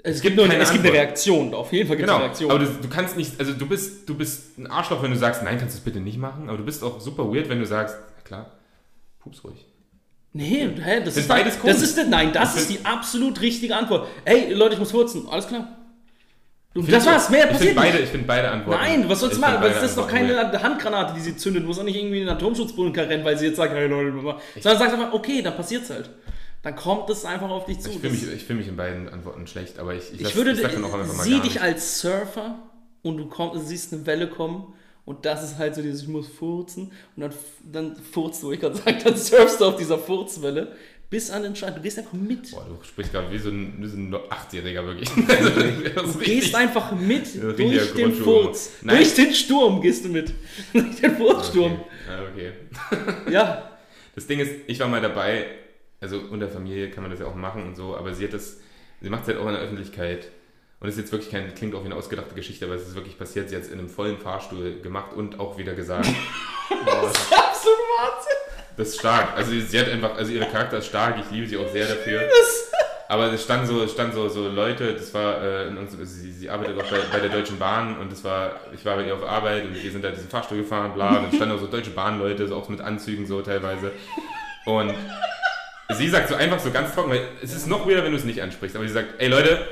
Es, Es gibt, nur, keine es gibt eine. Reaktion. Auf jeden Fall gibt es Genau, eine Reaktion. aber du, du kannst nicht, also du bist, du bist ein Arschloch, wenn du sagst, nein, kannst du es bitte nicht machen, aber du bist auch super weird, wenn du sagst, ja klar, pups ruhig. Nee, hä, das ist beides das komisch. ist der- nein, das Ich ist die absolut richtige Antwort. Ey, Leute, ich muss furzen. Alles klar. Du, das war's, mehr ich passiert beide, nicht. ich finde beide Antworten. Nein, was sollst du machen? Das ist doch keine weird. Handgranate, die sie zündet. Du musst auch nicht irgendwie in den Atomschutzbunker rennen, weil sie jetzt sagt, hey Leute, sondern sagt einfach, okay, dann passiert's halt. Dann kommt es einfach auf dich zu. Ich fühle Das- mich, ich fühl mich in beiden Antworten schlecht, aber ich, ich, ich würde, ich sag dann auch einfach mal sieh dich nicht. als Surfer und du komm, siehst eine Welle kommen und das ist halt so dieses, ich muss furzen und dann, dann furzt, wo ich gerade <laughs> sage, dann surfst du auf dieser Furzwelle bis an den Strand. Du gehst einfach mit. Boah, du sprichst gerade wie so ein, wie so ein Achtjähriger wirklich. <laughs> Also, Du gehst einfach mit durch den. Furz. Nein. Durch den Sturm gehst du mit. <laughs> durch den Furzsturm. Okay. Ja, okay. Ja. Das Ding ist, ich war mal dabei, also unter Familie kann man das ja auch machen und so, aber sie hat das, sie macht es halt auch in der Öffentlichkeit. Und das ist jetzt wirklich kein, klingt auch wie eine ausgedachte Geschichte, aber es ist wirklich passiert. Sie hat es in einem vollen Fahrstuhl gemacht und auch wieder gesagt. <laughs> Absolut Wahnsinn. Das ist stark. Also sie hat einfach, also ihre Charakter ist stark, ich liebe sie auch sehr dafür. Aber es standen so, es standen so, so Leute, das war, äh, in uns- sie, sie arbeitet auch bei, bei der Deutschen Bahn und das war, ich war bei ihr auf Arbeit und wir sind da diesen Fahrstuhl gefahren, bla, und dann standen auch so Deutsche Bahnleute, so auch mit Anzügen so teilweise. Und sie sagt so einfach so ganz trocken, weil es ist noch weirder, wenn du es nicht ansprichst, aber sie sagt, ey Leute,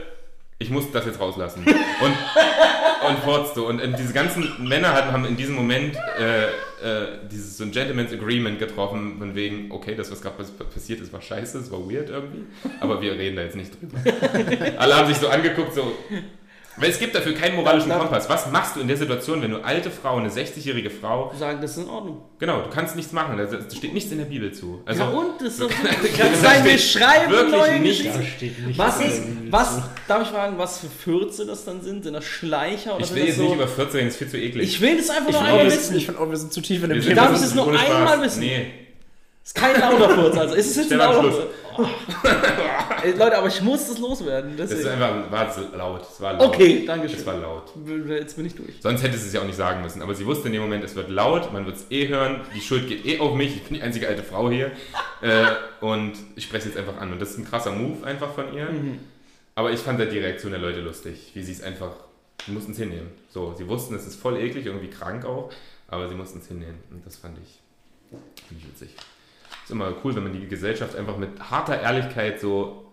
ich muss das jetzt rauslassen. Und, und fort so. Und, äh, diese ganzen Männer hatten, haben in diesem Moment äh, äh, dieses so ein Gentleman's Agreement getroffen, von wegen, okay, das, was gerade pass- passiert ist, war scheiße, es war weird irgendwie, aber wir reden da jetzt nicht drüber. Alle haben sich so angeguckt, so. Weil es gibt dafür keinen moralischen Kompass. Was machst du in der Situation, wenn du alte Frau, eine 60-jährige Frau, Sagen, das ist in Ordnung. genau, du kannst nichts machen, da steht nichts in der Bibel zu. Also, ja, und? Das ist doch <laughs> Kann sein, wir schreiben wirklich neue nichts. Geschichten. steht nicht. Was ist, was, darf ich fragen, was für Fürze das dann sind? Sind das Schleicher oder ich will das jetzt so? nicht über 14 reden, das ist viel zu eklig. ich will das einfach Ich nur finde, einmal wissen. ich find, oh, wir sind zu tief in dem Thema. Darf ich das nur einmal wissen? Nee. Ist kein lauter Furz, also. Ist es jetzt ein lauter. Furz? <laughs> Ey, Leute, aber ich muss das loswerden. Das ist einfach, war laut. Es war laut. Okay, danke schön. Es war laut. Jetzt bin ich durch. Sonst hätte sie es ja auch nicht sagen müssen. Aber sie wusste in dem Moment, es wird laut, man wird es eh hören, die Schuld geht eh auf mich, ich bin die einzige alte Frau hier. <laughs> Äh, und ich spreche es jetzt einfach an. Und das ist ein krasser Move einfach von ihr. Mhm. Aber ich fand halt die Reaktion der Leute lustig, wie sie es einfach, sie mussten es hinnehmen. So, sie wussten, es ist voll eklig, irgendwie krank auch, aber sie mussten es hinnehmen. Und das fand ich, fand ich witzig. Ist immer cool, wenn man die Gesellschaft einfach mit harter Ehrlichkeit so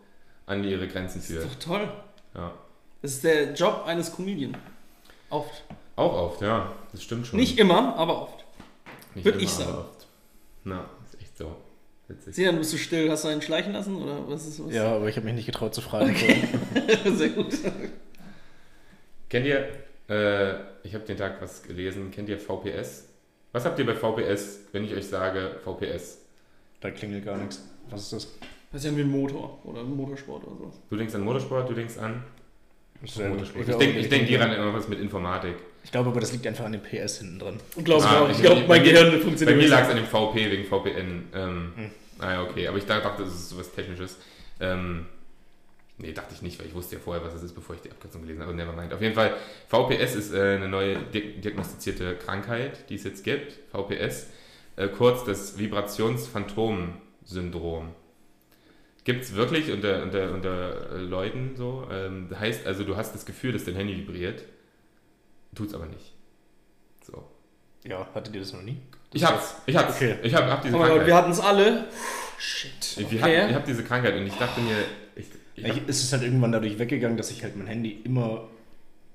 an ihre Grenzen Das führt. ist doch toll. Ja. Das ist der Job eines Comedian. Oft. Auch oft, ja. Das stimmt schon. Nicht immer, aber oft. Nicht würd immer, ich sagen. aber oft. Na, ist echt so. Witzig. Sinan, bist du still? Hast du einen schleichen lassen? Oder was ist was? Ja, aber ich habe mich nicht getraut zu fragen. <laughs> Sehr gut. Kennt ihr, äh, ich habe den Tag was gelesen, kennt ihr VPS? Was habt ihr bei VPS, wenn ich euch sage VPS? Da klingelt gar nichts. Was ist das? Das ist ja wie ein Motor oder ein Motorsport oder so. Du denkst an Motorsport, du denkst an ja- Motorsport. ich Ich denke ich denk hieran immer was mit Informatik. Ich glaube aber, das liegt einfach an dem PS hinten drin. Glaub Ah, auch. ich- Ich glaube, bei mein mir- Gehirn Bei funktioniert mir nicht. lag es an dem VP wegen VPN. Ähm, Hm. Ah ja, okay. Aber ich dachte, das ist sowas Technisches. Ähm, nee, dachte ich nicht, weil ich wusste ja vorher, was es ist, bevor ich die Abkürzung gelesen habe. Never mind. Auf jeden Fall, VPS ist äh, eine neue di diagnostizierte Krankheit, die es jetzt gibt. VPS. Äh, kurz das Vibrationsphantom-Syndrom. Gibt es wirklich unter, unter, unter äh, Leuten so. Ähm, das heißt also, du hast das Gefühl, dass dein Handy vibriert. Tut's aber nicht. So. Ja, hattet ihr das noch nie? Ich hab's. Ich hab's. Okay. Ich hab, hab diese Oh mein Gott, Krankheit. wir hatten es alle. Shit. Ich, ich, Okay. hab, ich hab diese Krankheit und ich dachte mir, ich, ich hab, es ist halt irgendwann dadurch weggegangen, dass ich halt mein Handy immer,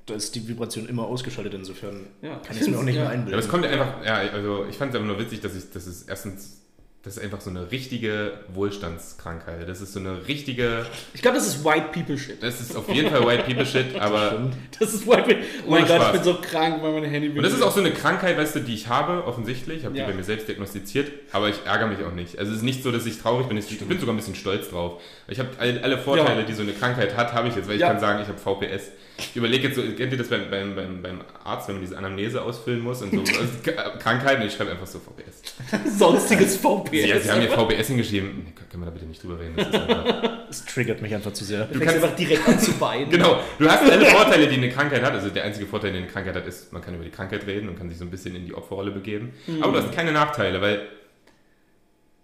da ist die Vibration immer ausgeschaltet, insofern Ja, kann ich es mir auch nicht ja. mehr einbilden. aber es kommt ja einfach, ja, also ich fand es einfach nur witzig, dass ich, das ist erstens, das ist einfach so eine richtige Wohlstandskrankheit. Das ist so eine richtige, Ich glaube, das ist White People Shit. das ist auf jeden Fall White People Shit, <laughs> aber Stimmt. Das ist White People. Oh mein Ohne Gott, ich Spaß. bin so krank, weil mein Handy und das ist auch so eine Krankheit, weißt du, die ich habe, offensichtlich, ich habe Ja. die bei mir selbst diagnostiziert, aber ich ärgere mich auch nicht. Also es ist nicht so, dass ich traurig bin, ich, bin sogar ein bisschen stolz drauf. Ich habe alle, alle Vorteile, Ja. die so eine Krankheit hat, habe ich jetzt, weil ich Ja. kann sagen, ich habe VPS. Ich überlege jetzt so, kennt ihr das beim, beim, beim, beim Arzt, wenn man diese Anamnese ausfüllen muss und so <laughs> also, Krankheiten, ich schreibe einfach so VPS. <laughs> sonstiges VPS. Ja, sie haben hier VPS hingeschrieben. Nee, können wir da bitte nicht drüber reden? Das ist einfach, <laughs> Es triggert mich einfach zu sehr. Du kannst einfach direkt an zu weinen. genau, du hast alle Vorteile, die eine Krankheit hat. Also der einzige Vorteil, den eine Krankheit hat, ist, man kann über die Krankheit reden und kann sich so ein bisschen in die Opferrolle begeben. Aber du hast keine Nachteile, weil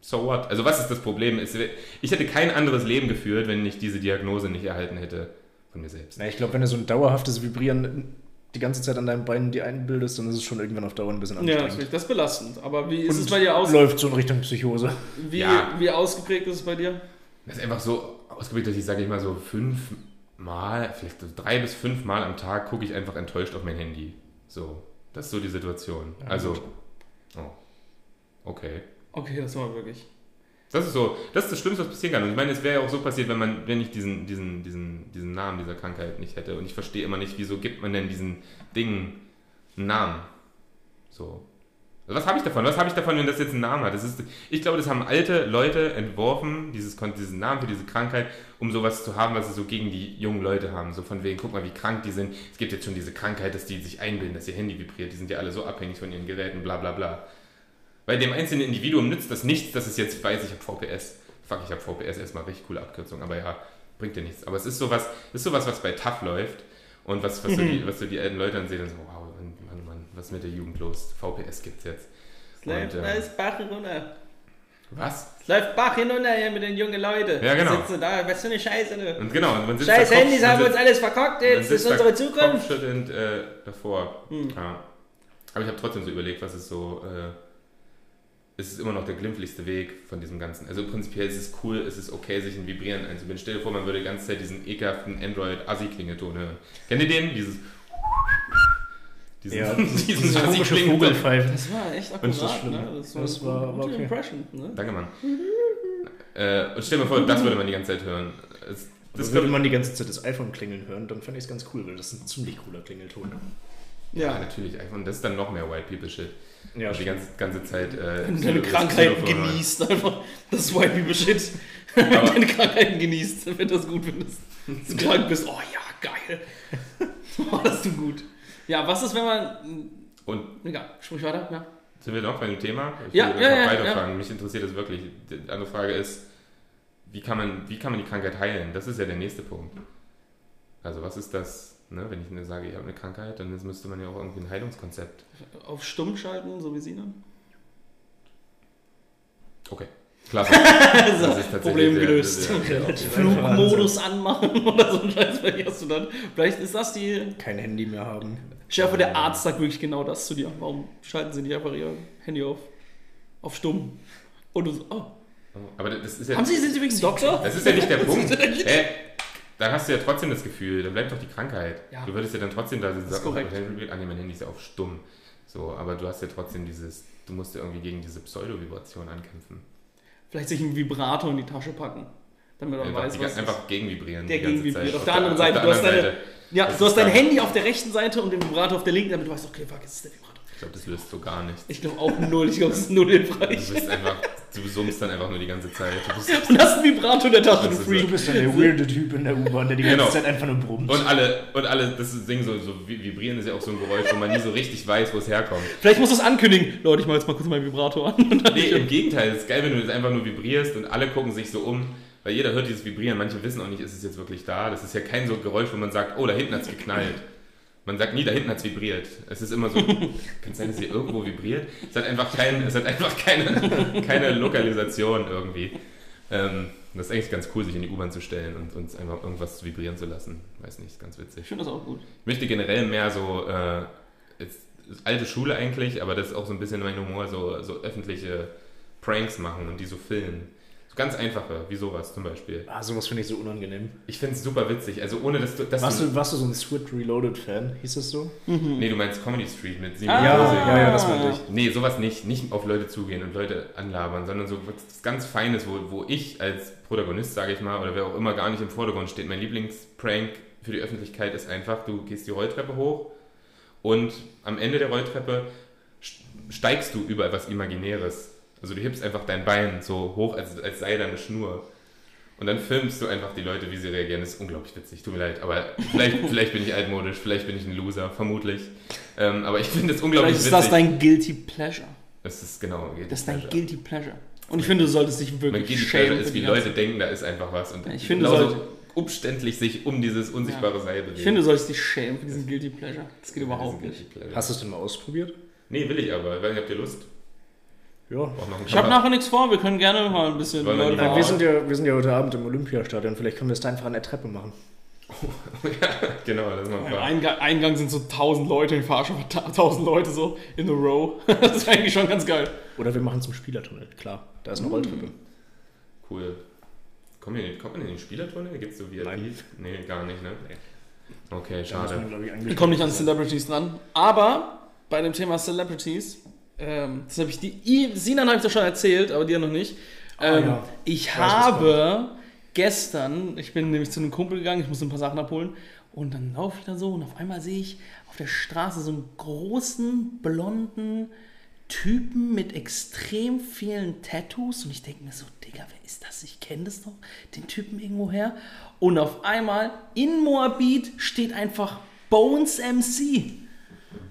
so what? Also was ist das Problem? Ich hätte kein anderes Leben geführt, wenn ich diese Diagnose nicht erhalten hätte von mir selbst. Na, ich glaube, wenn du so ein dauerhaftes Vibrieren die ganze Zeit an deinen Beinen dir einbildest, dann ist es schon irgendwann auf Dauer ein bisschen Ja, anstrengend. natürlich, das ist belastend. Aber wie ist Und es bei dir aus? Läuft so in Richtung Psychose. Wie, Ja. wie ausgeprägt ist es bei dir? Das ist einfach so ausgeprägt, dass ich sage ich mal so fünf Mal, vielleicht so drei bis fünf Mal am Tag gucke ich einfach enttäuscht auf mein Handy. So, das ist so die Situation. Ja, also, oh, okay. Okay, das war wirklich. Das ist so, das ist das Schlimmste, was passieren kann. Und ich meine, es wäre ja auch so passiert, wenn man, wenn ich diesen, diesen, diesen, diesen Namen dieser Krankheit nicht hätte. Und ich verstehe immer nicht, wieso gibt man denn diesen Dingen einen Namen? So. Also Was habe ich davon? Was habe ich davon, wenn das jetzt einen Namen hat? Das ist, ich glaube, das haben alte Leute entworfen, dieses, diesen Namen für diese Krankheit, um sowas zu haben, was sie so gegen die jungen Leute haben. So von wegen, guck mal, wie krank die sind. Es gibt jetzt schon diese Krankheit, dass die sich einbilden, dass ihr Handy vibriert. Die sind ja alle so abhängig von ihren Geräten, bla bla bla. Bei dem einzelnen Individuum nützt das nichts, dass es jetzt weiß, ich habe VPS. Fuck, ich habe VPS, erstmal richtig coole Abkürzung, aber ja, bringt dir nichts. Aber es ist sowas, ist sowas, was bei TAF läuft und was, was, so, die, was so die alten Leute dann sehen und so, wow, Mann, Mann, was ist mit der Jugend los? VPS gibt's jetzt. Es läuft Und, äh, alles Bach runter. Was? Es läuft Bach hinunter hier mit den jungen Leuten. Ja, genau. Sitzen da, was für eine Scheiße, ne? Und genau, und man sitzt Scheiß Handys haben wir uns sitzt- alles verkackt man jetzt. Das ist sitzt da unsere Zukunft. Hm. Kopfschüttelnd äh, davor. Ja. Aber ich habe trotzdem so überlegt, was ist so. Äh, es ist immer noch der glimpflichste Weg von diesem Ganzen. Also prinzipiell ist es cool, es ist okay, sich ein Vibrieren einzubinden. Stell dir vor, man würde die ganze Zeit diesen ekelhaften Android-Assi-Klingelton hören. Kennt ihr den? Dieses. <laughs> Diesen, Ja, <laughs> diesen diese komische Assi-Klingelton. Vogelpfeife. Das war echt Und das akkurat, schlimm. ne? Das war, Das war- eine gute okay. Impression, ne? Danke, Mann. Äh, und stell dir mal vor, das würde man die ganze Zeit hören. Es, das Das würde man die ganze Zeit das iPhone klingeln hören, dann fände ich es ganz cool, weil das ist ein ziemlich cooler Klingelton. ja, Ja. natürlich. iPhone, das ist dann noch mehr White People Shit. Ja, Also die ganze, ganze Zeit. Äh, Wenn du deine Krankheiten genießt, einfach. Das ist White People Shit. Wenn du deine Krankheiten genießt, wenn du das gut findest. Wenn du krank bist, oh ja, geil. <laughs> Oh, das ist gut. Ja, was ist, wenn man. Und Egal, sprich weiter. Ja. Sind wir noch bei dem Thema? Ich Ja, will ja, einfach ja, weiterfragen. Mich interessiert das wirklich. Die andere Frage ist, wie kann, man, wie kann man die Krankheit heilen? Das ist ja der nächste Punkt. Also was ist das, ne? wenn ich sage, ich habe eine Krankheit, dann müsste man ja auch irgendwie ein Heilungskonzept. Auf stumm schalten, so wie sie dann. Okay, klasse. <laughs> Das ist tatsächlich Problem der- gelöst. der- der- Flugmodus anmachen <laughs> oder so ein Scheiß, vielleicht hast du dann. Vielleicht ist das die. Kein Handy mehr haben. Schärfer, der Arzt sagt wirklich genau das zu dir. Warum schalten sie nicht einfach ihr Handy auf? Auf stumm. Und du so, oh. Aber das ist ja, Haben sie, sind sie wegen Doktor? das ist ja nicht der <laughs> Punkt. Hä? Dann hast du ja trotzdem das Gefühl, dann bleibt doch die Krankheit. Ja. Du würdest ja dann trotzdem da ist korrekt. Ah, nee, mein Handy ist ja auf stumm. So, aber du hast ja trotzdem dieses, du musst ja irgendwie gegen diese Pseudo-Vibration ankämpfen. Vielleicht sich einen Vibrator in die Tasche packen. Damit man Einfach, weiß, was. einfach gegenvibrieren. Der gegenvibriert. Zeit. Auf der anderen Seite, Auf du der hast anderen deine- Seite. ja, Das du hast dein Handy auf der rechten Seite und den Vibrator auf der linken, damit du weißt, okay, fuck, jetzt ist der Vibrator. Ich glaube, das löst so gar nichts. Ich glaube auch null. Ich glaube, es ist null hilfreich. Du bist einfach, du summst dann einfach nur die ganze Zeit. Du bist, Und hast einen Vibrator in der Tasche, du Freak. Du bist dann der weirde Typ in der U-Bahn, der die ganze Genau. Zeit einfach nur brummt. und alle, und alle, das Ding so, so vi- vibrieren ist ja auch so ein Geräusch, wo man nie so richtig weiß, wo es herkommt. Vielleicht musst du es ankündigen. Leute, ich mach jetzt mal kurz meinen Vibrator an. Und dann Nee, <laughs> im Gegenteil, es ist geil, wenn du das einfach nur vibrierst und alle gucken sich so um, weil jeder hört dieses Vibrieren, manche wissen auch nicht, ist es jetzt wirklich da. Das ist ja kein so Geräusch, wo man sagt, oh, da hinten hat es geknallt. Man sagt nie, da hinten hat es vibriert. Es ist immer so, <laughs> kann es sein, dass hier irgendwo vibriert? Es hat einfach, kein, es hat einfach keine, keine Lokalisation irgendwie. Ähm, das ist eigentlich ganz cool, sich in die U-Bahn zu stellen und uns einfach irgendwas vibrieren zu lassen. Weiß nicht, ist ganz witzig. Ich finde das auch gut. Ich möchte generell mehr so, äh, jetzt, alte Schule eigentlich, aber das ist auch so ein bisschen mein Humor, so, so öffentliche Pranks machen und die so filmen. Ganz einfache, wie sowas zum Beispiel. Ah, sowas finde ich so unangenehm. Ich finde es super witzig. Also ohne dass du. Dass Warst du, warst du so ein Switch Reloaded-Fan? Hieß das so? nee, du meinst Comedy Street mit Simon Ah. Ja, ja, ja, das meinte ich. Nee, sowas nicht. Nicht auf Leute zugehen und Leute anlabern, sondern so was ganz Feines, wo, wo ich als Protagonist, sage ich mal, oder wer auch immer gar nicht im Vordergrund steht. Mein Lieblingsprank für die Öffentlichkeit ist einfach, du gehst die Rolltreppe hoch und am Ende der Rolltreppe st- steigst du über etwas Imaginäres. Also du hebst einfach dein Bein so hoch, als, als sei da eine Schnur. Und dann filmst du einfach die Leute, wie sie reagieren. Das ist unglaublich witzig, tut mir leid. Aber vielleicht, <laughs> vielleicht bin ich altmodisch, vielleicht bin ich ein Loser, vermutlich. Ähm, aber ich finde es unglaublich Vielleicht ist witzig. das dein Guilty Pleasure. Das ist genau. Guilty Das ist dein Pleasure. Guilty Pleasure. Und ich finde, du solltest dich Mein wirklich Guilty schämen. Pleasure für ist, wie Leute denken, da ist einfach was. Und Ich finde, genauso sollte- umständlich sich um dieses unsichtbare Seil bewegen. Ich finde, du solltest dich schämen für diesen Guilty Pleasure. Das geht überhaupt nicht. Guilty Pleasure. Hast du es denn mal ausprobiert? Nee, will ich aber. Ich habt ihr Lust? Ja. Auch noch ein Ich habe nachher nichts vor, wir können gerne mal ein bisschen Leute Ja, wir, sind ja, wir sind ja heute Abend im Olympiastadion. Vielleicht können wir es da einfach an der Treppe machen. <laughs> genau, das ist mal Im. Eingang, Eingang sind so tausend Leute, ich verarsche einfach ta- tausend Leute so in a row. <laughs> Das ist eigentlich schon ganz geil. Oder wir machen es im Spielertunnel. Klar, da ist eine Rolltreppe. Cool. Kommt, ihr, kommt man in den Spielertunnel? Gibt es so VIP? Nein. Nee, gar nicht, ne? Okay, Da muss schade. man, ich, Ich komme nicht an Celebrities dran. Aber bei dem Thema Celebrities, ähm, das habe ich die. Sinan habe ich doch schon erzählt, aber dir noch nicht. Ah, Ähm, ja. Ich was habe gestern, ich bin nämlich zu einem Kumpel gegangen, ich musste ein paar Sachen abholen. Und dann laufe ich da so und auf einmal sehe ich auf der Straße so einen großen, blonden Typen mit extrem vielen Tattoos. Und ich denke mir so, Digga, wer ist das? Ich kenne das doch, den Typen irgendwoher. Und auf einmal in Moabit steht einfach Bones MC.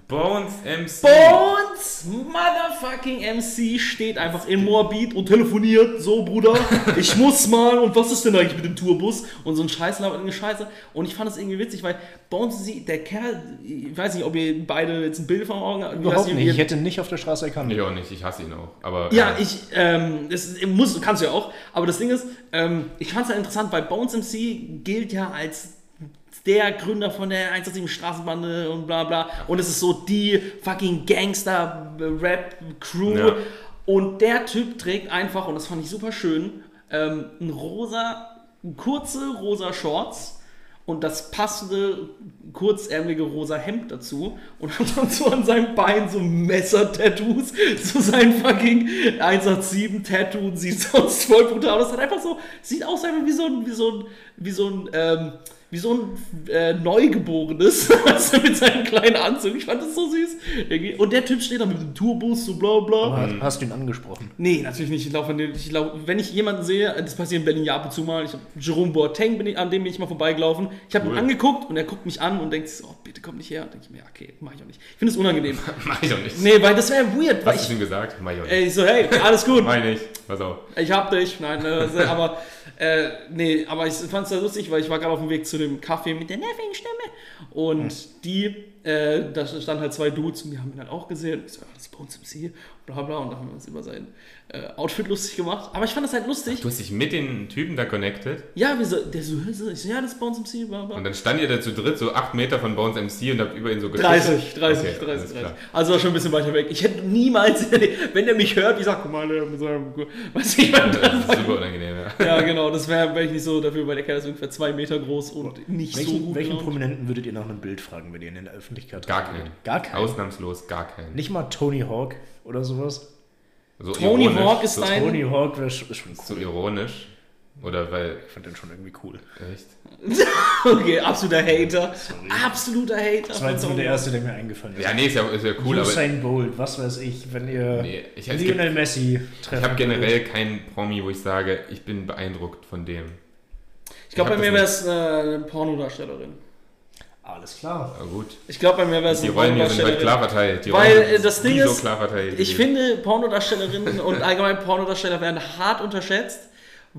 Bones MC. Bones Motherfucking MC steht einfach in Moabit und telefoniert. So, Bruder, <laughs> ich muss mal. Und was ist denn eigentlich mit dem Tourbus? Und so ein Scheiß labert eine Scheiße. Und ich fand das irgendwie witzig, weil Bones, MC, der Kerl, ich weiß nicht, ob ihr beide jetzt ein Bild vor Augen habt. Überhaupt nicht. Ich hätte ihn nicht auf der Straße erkannt. Ich auch nicht, ich hasse ihn auch. Aber, Ja, äh, ich, ähm, das muss, kannst du ja auch. Aber das Ding ist, ähm, ich fand es halt interessant, weil Bones MC gilt ja als der Gründer von der 187 Straßenbande und bla bla. Und es ist so die fucking Gangster-Rap-Crew. Ja. Und der Typ trägt einfach, und das fand ich super schön, ähm, ein rosa, kurze rosa Shorts und das passende kurzärmelige rosa Hemd dazu und hat dann so an seinem Bein so Messer-Tattoos, so sein fucking 187-Tattoo und sieht sonst voll brutal aus. Hat einfach so, sieht aus einfach wie so ein, wie so ein, wie so ein, ähm, wie so ein äh, Neugeborenes, <laughs> mit seinem kleinen Anzug. Ich fand das so süß. Irgendwie. Und der Typ steht da mit dem Tourbus, so bla bla. Aber hast du ihn angesprochen? Nee, natürlich nicht. Ich laufe, an den- ich laufe, wenn ich jemanden sehe, das passiert in Berlin ja ab und zu mal. Ich hab Jerome Boateng, bin ich, an dem bin ich mal vorbeigelaufen. Ich habe ihn Cool. angeguckt und er guckt mich an und denkt sich so, oh, bitte komm nicht her. Und denke ich mir, ja, okay, mach ich auch nicht. Ich finde es unangenehm. <laughs> mach ich auch nicht. nee, weil das wäre weird. Weil Hast du ihm gesagt? Mach ich auch nicht. ey, ich so, hey, alles gut. Mach ich nicht. Pass auf. Ich hab dich. Nein, äh, aber äh, nee, aber ich fand es da lustig, weil ich war gerade auf dem Weg zu dem Kaffee mit der nervigen Stimme. Und die, äh, da standen halt zwei Dudes und die haben ihn halt auch gesehen. Ich so, ja, das ist im See, bla bla und da haben wir uns über sein äh, Outfit lustig gemacht. Aber ich fand das halt lustig. Du hast dich mit den Typen da connected Ja, wir so, der so, so, ich so, ja, das ist im See, bla bla. und dann stand ihr da zu dritt so acht Meter von Bones MC und habt über ihn so getuschelt. 30, 30, Okay, 30, alles 30. klar. Also war schon ein bisschen weiter weg. Ich hätte niemals, <laughs> wenn der mich hört, ich sag, guck mal, der mit seinem, weiß ich, man, Das ist super unangenehm, ja. Ja, genau, das wäre wär ich nicht so dafür, weil der Kerl ist ungefähr zwei Meter groß und nicht so Welchen, gut welchen. Prominenten würdet ihr nach einem Bild fragen, wenn ihr in der Öffentlichkeit Gar keinen. Gar keinen. Ausnahmslos gar keinen. Nicht mal Tony Hawk oder sowas? So Tony ironisch, Hawk ist so, dein- Tony Hawk wäre schon cool. so ironisch. Oder weil. Ich fand den schon irgendwie cool. Echt? <laughs> Okay, absoluter Hater. Absoluter Hater. Das war jetzt nur der erste, der mir eingefallen ist. Ja, nee, ist ja, ist ja cool, aber. Usain Bolt, was weiß ich, wenn ihr Nee, ich- Lionel Messi Ich treffen habe generell keinen Promi, wo ich sage, ich bin beeindruckt von dem. Ich glaube, bei mir wäre es äh, eine Pornodarstellerin. Alles klar. Aber gut. Ich glaube, bei mir wäre es Die Rollen hier sind heute klar verteilt. Die Weil, Rollen äh, das Ding nie so ist, klar verteilt. Ich finde, Pornodarstellerinnen und allgemein Pornodarsteller werden hart unterschätzt,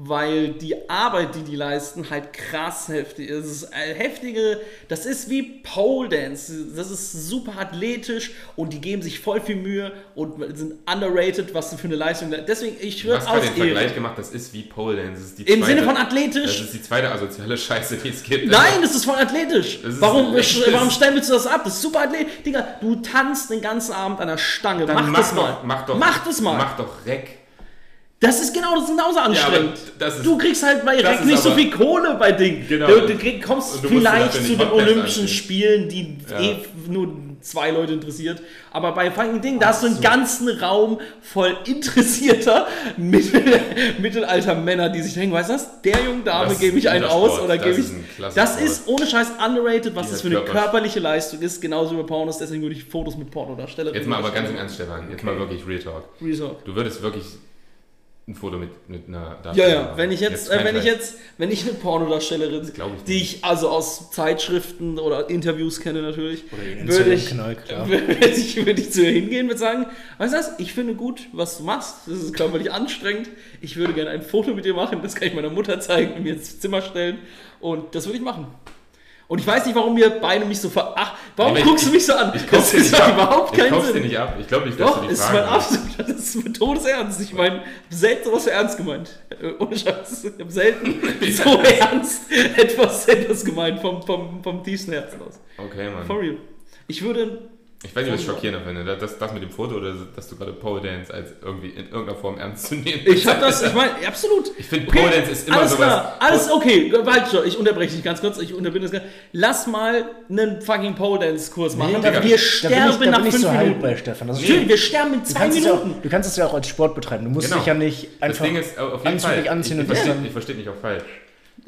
weil die Arbeit, die die leisten, halt krass heftig ist. Es ist äh, heftige, das ist wie Pole Dance. Das ist super athletisch und die geben sich voll viel Mühe und sind underrated, was für eine Leistung. Deswegen, ich würde aus den Vergleich gemacht, das ist wie Pole Dance. Das ist die Im zweite- Sinne von Das athletisch. ist die zweite asoziale Scheiße, die es gibt. Nein, das ist voll athletisch. Das ist Warum, warum stellen willst du das ab? Das ist super athletisch. Digga, du tanzt den ganzen Abend an der Stange. Dann mach, das mal. Doch, mach doch. Mach das mal. Mach doch Reck. Das ist genau, das ist genauso anstrengend. das ist- du kriegst halt bei Rec ist nicht so aber- viel Kohle bei Dingen. Genau. Du, du kommst du musst vielleicht zu den Olympischen anziehen. Spielen, die Ja. eh nur zwei Leute interessiert. Aber bei fucking Ding, da hast du einen ganzen Raum voll interessierter <laughs> Mittel, mittelalter Männer, die sich denken, weißt du was, der jungen Dame gebe ich ist einen guter aus Sport. oder Das gebe ist ich. klasse Das Sport. ist ohne Scheiß underrated, was Dieser das für eine Körper- körperliche Leistung ist, genauso wie bei Pornos. Deswegen würde ich Fotos mit Pornodarstellerinnen. Jetzt mal aber ganz im Ernst, Stefan. Jetzt mal wirklich Real Talk. Resort. Du würdest wirklich ein Foto mit, mit einer Ja, Darstellerin ja, machen. wenn ich jetzt, kein äh, wenn ich jetzt, wenn ich eine Pornodarstellerin, ich die ich also aus Zeitschriften oder Interviews kenne natürlich, würde ich, <laughs> würde ich, würde ich zu ihr hingehen und sagen, weißt du was, ich finde gut, was du machst, das ist körperlich anstrengend, ich würde gerne ein Foto mit dir machen, das kann ich meiner Mutter zeigen und mir ins Zimmer stellen. Und das würde ich machen. Und ich weiß nicht, warum ihr beide mich so ver... Ach, warum Nee, guckst ich- du mich so an? Ich Das ist doch überhaupt Ich keinen kauf's dir Sinn. nicht ab. Ich glaube nicht, dass Doch, du die ist Fragen mein absolut, das ist mein Todesernst. Ich meine, selten sowas so ernst gemeint. Äh, Ohne Scheiß. Ich habe selten <laughs> so ernst etwas, etwas gemeint vom, vom, vom tiefsten Herzen aus. Okay, Mann. For real. Ich würde. Ich weiß nicht, was ich schockierender finde. Das, das mit dem Foto oder dass du gerade Pole Dance als irgendwie in irgendeiner Form ernst zu nehmen Ich habe das, ich meine, absolut. Ich finde, Pole Dance ist immer alles sowas. klar, alles okay. Halt schon, ich unterbreche dich ganz kurz, ich unterbinde das ganz. Lass mal einen fucking Pole Dance Kurs machen. Nee, wir Digga, Da bin ich, sterben da nach bin ich fünf so Minuten. bei Stefan. Das ist Schön, wir sterben in Du zwei kannst, es ja auch, Minuten. du kannst es ja auch als Sport betreiben. Du musst Genau. dich ja nicht Das einfach Ding ist äh, auf jeden Fall. anziehen ich, und ich, das ich verstehe nicht auch falsch.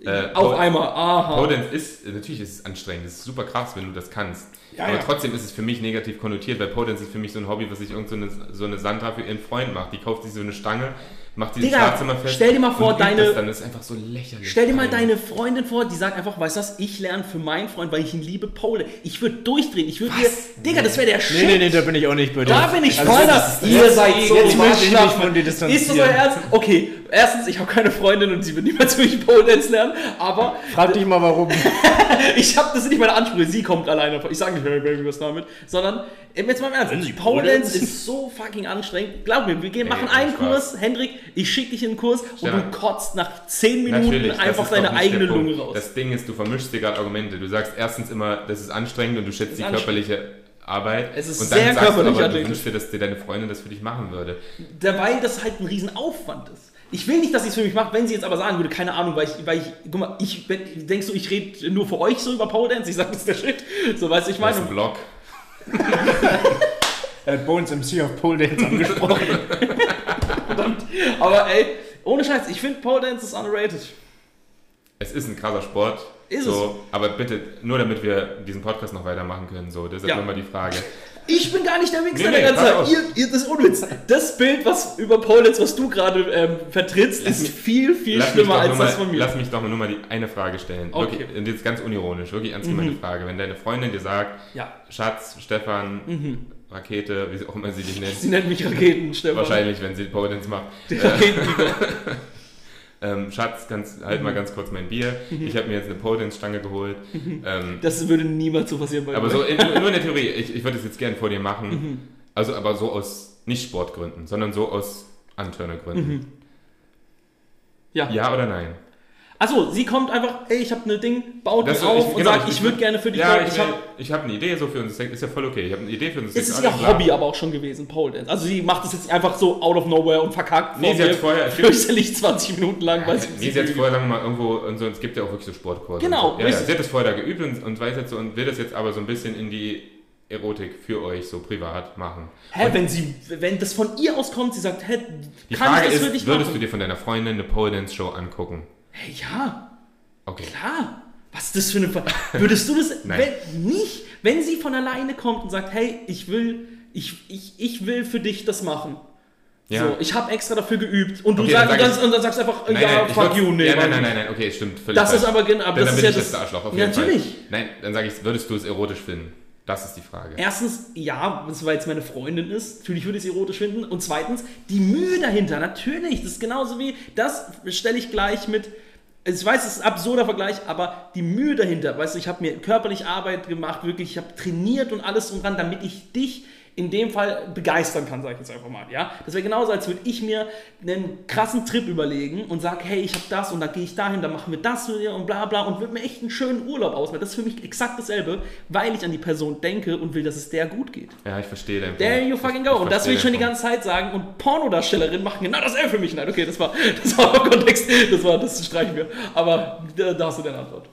Äh, Auf einmal, aha. Pole Dance ist, natürlich ist es anstrengend, es ist super krass, wenn du das kannst. Ja, aber ja. trotzdem ist es für mich negativ konnotiert, weil Pole Dance ist für mich so ein Hobby, was sich irgend so eine, so eine Sandra für ihren Freund macht. Die kauft sich so eine Stange, macht dieses Digga, Schlafzimmer fest. stell dir mal vor, deine- Das dann ist einfach so lächerlich. Stell dir mal Alter. deine Freundin vor, die sagt einfach, weißt du was, ich lerne für meinen Freund, weil ich ihn liebe, Pole. Ich würde durchdrehen. Ich würde dir. Digga, das wäre der Shit. Nee, nee, nee, da bin ich auch nicht bei dir. Da bin ich Also voll das das. ist- Ihr seid so jetzt muss ich mich von dir Ist das euer. Ernst? Okay, erstens, ich habe keine Freundin und sie wird niemals durch Pole Dance lernen, aber Frag dich mal, warum. <laughs> ich habe, das sind nicht meine Ansprüche, sie kommt alleine. Ich sage nicht, hey Baby, was damit, sondern jetzt mal im Ernst. Pole Dance ist so fucking anstrengend. Glaub mir, wir gehen, machen einen. Kurs, Hendrik, ich schicke dich in den Kurs und Stefan. du kotzt nach 10 Minuten Natürlich, einfach deine eigene. Lunge raus. Das Ding ist, du vermischst dir gerade Argumente. Du sagst erstens immer, das ist anstrengend und du schätzt die körperliche Arbeit. Es ist und dann sehr sagst du körperlich aber, du wünschst dir, dass dir deine Freundin das für dich machen würde. Dabei das halt ein Riesenaufwand ist. Ich will nicht, dass sie es für mich macht, wenn sie jetzt aber sagen würde, keine Ahnung, weil ich, weil ich, guck mal, ich, wenn, denkst du, ich rede nur für euch so über Pole Dance? Ich sag, das ist der Shit. So, weißt du, ich Das ist meine. ein Blog. Er hat Bones MC auf Pole Dance angesprochen. <laughs> Aber ey, ohne Scheiß, ich finde Pole Dance ist underrated. Es ist ein krasser Sport. Ist so, Aber bitte, nur damit wir diesen Podcast noch weitermachen können. So, deshalb Ja. immer die Frage. Ich bin gar nicht der Wichser Nee, der nee, ganzen pass Zeit. Ihr, ihr, das ist Unwitz. Das Bild, was über Pole Dance, was du gerade ähm, vertrittst, ist mich- viel, viel schlimmer als mal, das von mir. lass mich doch nur mal die eine Frage stellen. Okay. Mhm. Wirklich, jetzt ganz unironisch, wirklich ernst gemeinte Frage. Wenn deine Freundin dir sagt, Ja, Schatz, Stefan, Rakete, wie auch immer sie dich nennt, sie nennt mich Raketen, Stefan. wahrscheinlich, wenn sie Pole Dance macht, Der <laughs> ähm, Schatz, ganz, halt Mhm. mal ganz kurz mein Bier. Ich habe mir jetzt eine Pole Dance Stange geholt. Ähm, Das würde niemals so passieren bei aber mir. so in, nur in der Theorie, ich, ich würde es jetzt gern vor dir machen. Mhm. Also aber so aus nicht Sportgründen, sondern so aus Antörnergründen. Mhm. Ja. Ja oder nein? Achso, sie kommt einfach, ey, ich habe ne Ding, baut Das mich so- auf ich- und genau, sagt, ich- ich würde gerne für dich Ja, ich, ich will- hab, ich habe eine Idee so für uns. Ist ja voll okay. Ich habe eine Idee für uns. es ist ihr Hobby aber auch schon gewesen, Pole Dance. Also sie macht das jetzt einfach so out of nowhere und verkackt Nee, sie hat vorher- <laughs> fürchterlich 20 Minuten lang, weil sie Nee, sie hat vorher, sagen wir mal, irgendwo, und so, es gibt ja auch wirklich so Sportkurse. Genau, und so. ja, ja, sie hat das vorher da geübt und, und weiß jetzt so und will das jetzt aber so ein bisschen in die Erotik für euch so privat machen. Hä, wenn sie, wenn das von ihr aus kommt, sie sagt, hä, Die kann Frage ich das für ist, dich würdest machen? du dir von deiner Freundin eine Pole Dance Show angucken? Hey, ja, Okay. klar. Was ist das für eine Würdest du das <laughs> Nein. wenn, nicht, wenn sie von alleine kommt und sagt, hey, ich will, ich, ich, ich will für dich das machen. Ja. So, ich habe extra dafür geübt und du Okay, sagst, dann sag dann, ich- und dann sagst du einfach, Nein, ja, nein, fuck you, nee. ja, nein, nein, nein, nein, okay, stimmt. Völlig Das ist falsch. aber genau, aber Dann, das dann ist bin ja ich das. das Arschloch auf jeden Fall. natürlich. Nein, dann sage ich, würdest du es erotisch finden? Das ist die Frage. Erstens, ja, weil es meine Freundin ist. Natürlich würde ich es erotisch finden. Und zweitens, die Mühe dahinter. Natürlich, das ist genauso wie, das stelle ich gleich mit. Ich weiß, es ist ein absurder Vergleich, aber die Mühe dahinter, weißt du, ich habe mir körperlich Arbeit gemacht, wirklich, ich habe trainiert und alles drum dran, damit ich dich in dem Fall begeistern kann, sage ich jetzt einfach mal. Ja? Das wäre genauso, als würde ich mir einen krassen Trip überlegen und sage, hey, ich habe das und dann gehe ich dahin, dann machen wir das und bla bla und würde mir echt einen schönen Urlaub ausmachen. Das ist für mich exakt dasselbe, weil ich an die Person denke und will, dass es der gut geht. Ja, ich verstehe deinen There you fucking Ich- go. ich Und das will ich schon die ganze Zeit sagen. Und Pornodarstellerinnen machen genau dasselbe für mich. Nein, okay, das war, <laughs> das war im Kontext. Das war, das streichen wir. Aber da, da hast du deine Antwort.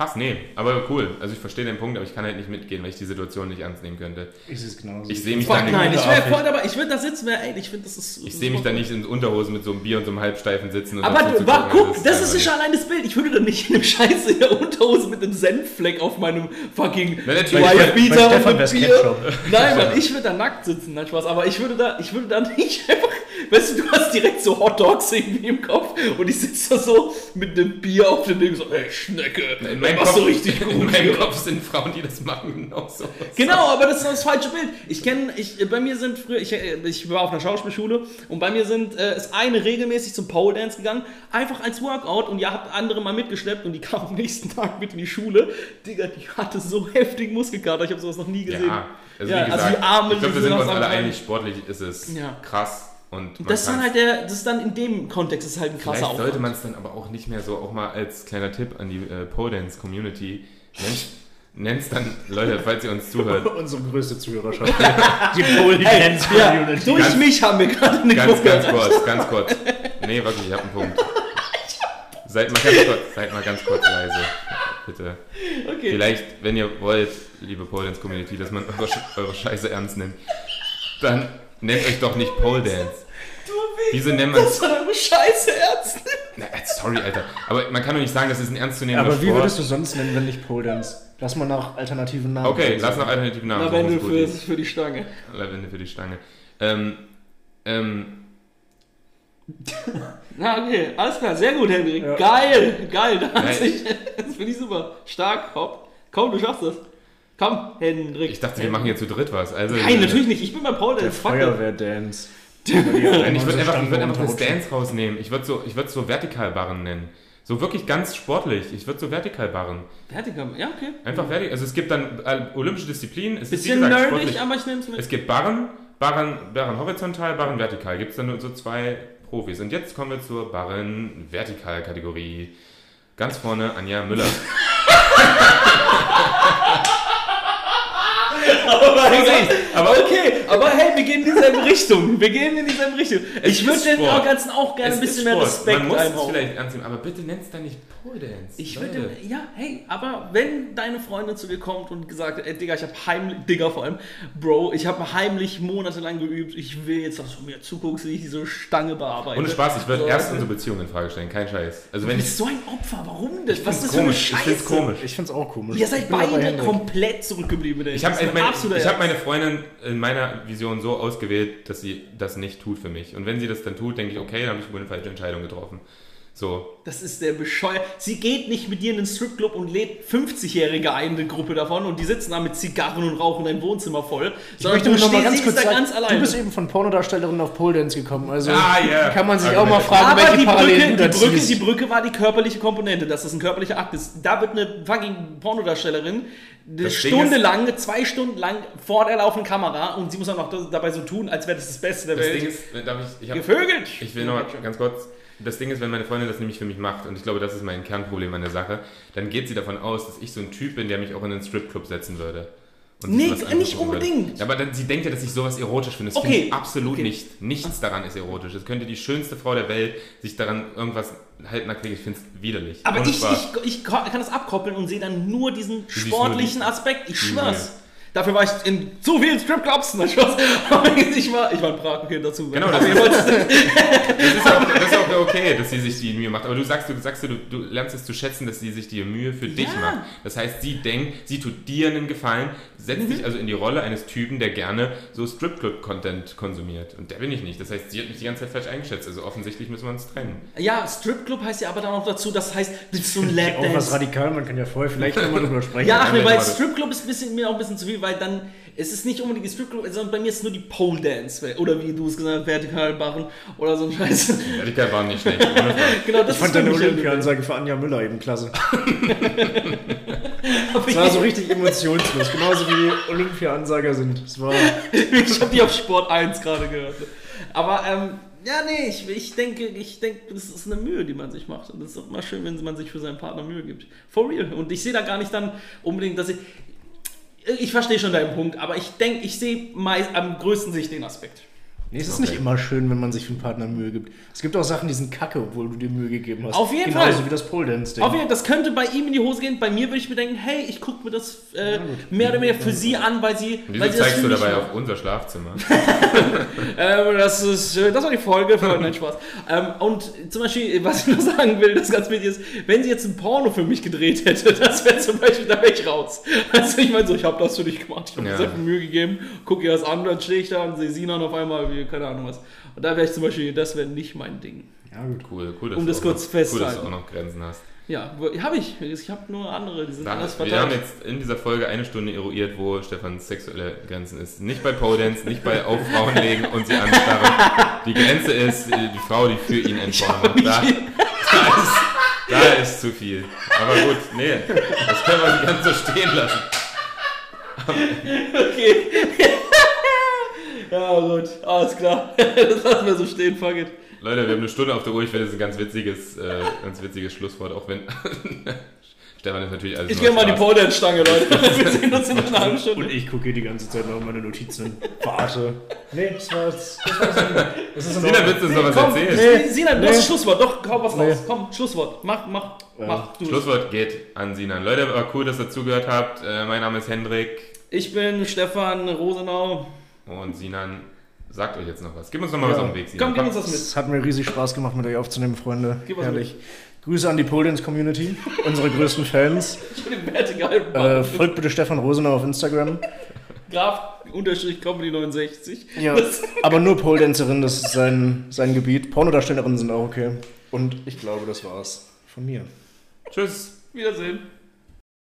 Krass, nee, aber cool. Also ich verstehe den Punkt, aber ich kann halt nicht mitgehen, weil ich die Situation nicht ernst nehmen könnte. Ich sehe es genauso. Ich sehe mich Fuck da nicht, nein, ich wäre voll dabei. Ich würde da sitzen, wär, ey, ich finde, das ist. ich sehe mich da nicht in Unterhosen mit so einem Bier und so einem Halbsteifen sitzen. Und Aber du, war, guck, das ist schon allein das Bild. Ich würde dann nicht in einem Scheiße in der Unterhose mit einem Senffleck auf meinem fucking bei Beater und einem Bier. Nein, Mann, ich würde da nackt sitzen, nein Spaß. Aber ich würde da, ich würde da nicht <laughs> einfach, weißt du, du hast direkt so Hot Dogs irgendwie im Kopf und ich sitze da so mit einem Bier auf dem Ding so, ey Schnecke, In meinem, machst Kopf, du richtig in <laughs> gut. meinem hier. Kopf sind Frauen, die das machen, genauso. Genau, aber das ist das falsche Bild. Ich kenne, ich, bei mir sind früher, ich, ich war auf einer Schauspielschule und bei mir sind, äh, ist eine regelmäßig zum Pole Dance gegangen, einfach als Workout und ja, hat andere mal mitgeschleppt und die <laughs> kam am nächsten Tag mit in die Schule. Digga, die hatte so heftigen Muskelkater, ich habe sowas noch nie gesehen. Ja, also Ja, wie also gesagt, die Arme, ich glaube, wir sind uns alle einig, sportlich ist es Ja. krass. Und Das ist dann halt der, das ist dann in dem Kontext ist halt ein krasser Vielleicht sollte Aufwand. man es dann aber auch nicht mehr so, auch mal als kleiner Tipp an die äh, Pole Dance Community, nennt es dann, Leute, falls ihr uns zuhört, <laughs> Unsere größte Zuhörerschaft. <laughs> die Pole Dance ja, Community. durch Ganz- mich haben wir gerade eine ganz, Gruppe ganz kurz, ganz kurz. Nee, wirklich, ich habe einen Punkt. Seid mal ganz kurz, seid mal ganz kurz leise, bitte. Okay. Vielleicht, wenn ihr wollt, liebe Pole Dance Community, dass man eure, eure Scheiße ernst nimmt, dann nennt euch doch nicht Pole Dance. Du Wichser. Wieso nennt man Das war eure Scheiße ernst. Na, äh, sorry, Alter. Aber man kann doch nicht sagen, das ist ein ernstzunehmender Aber wie Sport. würdest du sonst nennen, wenn nicht Pole Dance? Lass mal nach alternativen Namen. Okay, lass noch alternativen Namen. suchen, Lavendel ist für, für die Stange. Lavendel für die Stange. Ähm, ähm, <laughs> Na, okay, alles klar, sehr gut, Hendrik. Ja. Geil, geil. Da hat Ja, sich, <laughs> das finde ich super. Stark, hopp. Komm, du schaffst das. Komm, Hendrik. Ich dachte, wir machen hier zu dritt was. Also, Nein, natürlich nicht. Ich bin bei Paul, der Der ist. Feuerwehr-Dance. <laughs> Nein, ich würde einfach, ich würd einfach das Dance rausnehmen. Ich würde so, ich würd so Vertikalbarren nennen. So wirklich ganz sportlich. Ich würde so Vertikalbarren. Vertikal, ja, okay. Einfach vertikal. Also es gibt dann äh, olympische Disziplinen. Es ist, Bisschen gesagt, nerdig, sportlich. aber ich nehme es mit. Es gibt Barren, Barren, Barren horizontal, Barren vertikal. Gibt es dann nur so zwei Profis. Und jetzt kommen wir zur Barren vertikal Kategorie. Ganz vorne Anja Müller. <laughs> <laughs> aber okay, aber hey, wir gehen in dieselbe <laughs> Richtung. Wir gehen in dieselbe Richtung. Ich Es würde den. Ganzen auch gerne Es ein bisschen mehr. Respekt Man muss es einhauen. vielleicht ernst nehmen, aber bitte nenn's dann nicht Pole Dance. Ich Leute. würde, ja, hey, aber wenn deine Freundin zu dir kommt und gesagt hat, ey, Digga, ich habe heimlich, Digga vor allem, Bro, ich habe heimlich monatelang geübt, ich will jetzt, dass du mir zuguckst, wie ich diese Stange bearbeite. Ohne Spaß, ich würde So, erst unsere Beziehung in Frage stellen, kein Scheiß. Also Du wenn ich, bist so ein Opfer, warum denn? Was ist das komisch, für eine ich Scheiße? find's komisch. Ich find's auch komisch. Ihr seid Ich beide komplett zurückgeblieben. Ich habe Ich mein, absoluter ich hab Ernst. meine Freundin in meiner Vision so ausgewählt, dass sie das nicht tut für mich. Und wenn sie das dann tut, denke ich, okay, dann habe ich wohl eine falsche Entscheidung getroffen. So. Das ist der bescheuert. Sie geht nicht mit dir in den Stripclub und lädt 50-Jährige ein, eine Gruppe davon, und die sitzen da mit Zigarren und rauchen dein Wohnzimmer voll. Ich möchte du noch mal ganz kurz da sagen, ganz alleine. du bist eben von Pornodarstellerin auf Pole Dance gekommen. Also Ah, ja. kann man sich auch Argumente. mal fragen, aber welche die Parallelen Brücke, du die, da Brücke, die Brücke war die körperliche Komponente, dass das ein körperlicher Akt ist. Da wird eine fucking Pornodarstellerin eine Das Stunde ist- lang, zwei Stunden lang vor der laufenden Kamera und sie muss auch noch dabei so tun, als wäre das das Beste der Das Welt. Ding ist, darf ich, ich hab, Gevögelt! Ich will noch ganz kurz. Das Ding ist, wenn meine Freundin das nämlich für mich macht, und ich glaube, das ist mein Kernproblem an der Sache, dann geht sie davon aus, dass ich so ein Typ bin, der mich auch in einen Stripclub setzen würde. Nee, nicht unbedingt. Ja, aber dann, sie denkt ja, dass ich sowas erotisch finde. Das Okay. finde ich absolut Okay. nicht. Nichts daran ist erotisch. Es könnte die schönste Frau der Welt sich daran irgendwas halbnackiges, ich finde es widerlich. Aber ich, ich, ich kann das abkoppeln und sehe dann nur diesen sportlichen nur die- Aspekt. Ich schwör's. Dafür war ich in zu vielen Stripclubs. Spaß. <laughs> Ich war, ich war ein Pragenkind dazu. Genau, das ihr ist- <laughs> Das ist, auch, das ist auch okay, dass sie sich die Mühe macht. Aber du sagst, du, sagst du, du lernst es zu schätzen, dass sie sich die Mühe für dich Ja. macht. Das heißt, sie denkt, sie tut dir einen Gefallen, setzt Mhm. sich also in die Rolle eines Typen, der gerne so Stripclub-Content konsumiert. Und der bin ich nicht. Das heißt, sie hat mich die ganze Zeit falsch eingeschätzt. Also offensichtlich müssen wir uns trennen. Ja, Stripclub heißt ja aber dann auch dazu, das heißt, willst du <laughs> ein Auch was Lapdance? radikal, man kann ja vorher vielleicht nochmal drüber sprechen. Ja, ach weil. Stripclub ist bisschen, mir auch ein bisschen zu viel, weil dann, es ist nicht unbedingt die Stripclub, sondern bei mir ist es nur die Pole Dance, oder wie du es gesagt hast, Vertikalbarren oder so ein Scheiß. War nicht schlecht. <laughs> Genau, das Ich fand deine Olympia-Ansage für Anja Müller eben klasse. <laughs> Aber Das war so richtig emotionslos, genauso wie Olympia-Ansager sind. Es war ich habe die auf Sport 1 gerade gehört. Aber, ähm, ja, nee, ich, ich denke, ich denke, das ist eine Mühe, die man sich macht. Und es ist auch mal schön, wenn man sich für seinen Partner Mühe gibt. For real. Und ich sehe da gar nicht dann unbedingt, dass ich. Ich verstehe schon deinen Punkt, aber ich denke, ich sehe meist am größten sich den Aspekt. Nee, es ist Okay. nicht immer schön, wenn man sich für einen Partner Mühe gibt. Es gibt auch Sachen, die sind kacke, obwohl du dir Mühe gegeben hast. Auf jeden Genauso Fall. wie das Pole Dance Ding. Auf jeden Fall, das könnte bei ihm in die Hose gehen. Bei mir würde ich mir denken, hey, ich gucke mir das äh, mehr oder weniger für sie an, weil sie. Und weil wieso sie das zeigst du dabei auf unser Schlafzimmer? <laughs> <laughs> Ähm, das, ist, das war die Folge für heute, nein, Spaß. Ähm, und zum Beispiel, was ich noch sagen will, das ganz wichtig ist, wenn sie jetzt ein Porno für mich gedreht hätte, <laughs> das wäre zum Beispiel, da wäre ich raus. Also ich meine so, ich habe das für dich gemacht, ich habe mir Ja. sehr viel Mühe gegeben, guck ihr das an, dann stehe ich da und sehe Sinan auf einmal, wie, keine Ahnung was. Und da wäre ich zum Beispiel, das wäre nicht mein Ding. ja, gut. Cool, cool, dass Um du das kurz noch, cool, dass du auch noch Grenzen hast. Ja, habe ich. Ich habe nur andere, die sind Da, anders wir haben verteilt. jetzt in dieser Folge eine Stunde eruiert, wo Stefans sexuelle Grenzen ist. Nicht bei Pole Dance, nicht bei auf Frauen legen und sie anstarren. Die Grenze ist äh, die Frau, die für ihn Porno macht. Da, da, ist, da ist zu viel. Aber gut, nee, das können wir nicht ganz so stehen lassen. <laughs> Okay. Ja, gut, alles klar. <laughs> das lassen wir so stehen, fuck it. Leute, wir haben eine Stunde auf der Uhr. Ich finde, das ist ein ganz witziges, äh, ganz witziges Schlusswort, auch wenn <laughs> Stefan ist natürlich alles Ich gehe mal die Spaß. Pole-Dance-Stange, Leute. <laughs> Wir sehen uns in einer halben Stunde. Und ich gucke hier die ganze Zeit noch meine Notizen. Warte. Nee, das war's. Das war's. Das ist in Sina, Ordnung. willst du uns noch was Komm, erzählen? nee. Sinan, du Nee. hast ein Schlusswort. Doch, hau was Nee. raus. Komm, Schlusswort. Mach, mach, Ja. mach. Du. Schlusswort geht an Sinan. Leute, war cool, dass ihr zugehört habt. Äh, mein Name ist Hendrik. Ich bin Stefan Rosenau. Und Sinan sagt euch jetzt noch was. Gib uns noch mal was Ja. auf den Weg, Sinan. Komm, gib uns das mit. Es hat mir riesig Spaß gemacht, mit euch aufzunehmen, Freunde. Gib was Herrlich. Grüße an die Pole Dance Community, unsere größten Fans. <laughs> Ich bin im vertikalen Äh, folgt bitte Stefan Rosenau auf Instagram. Graf unterstrich Comedy 69. Ja, aber nur Pole-Dancerin, das ist sein, sein Gebiet. Pornodarstellerinnen sind auch okay. Und ich glaube, das war's von mir. Tschüss. Wiedersehen.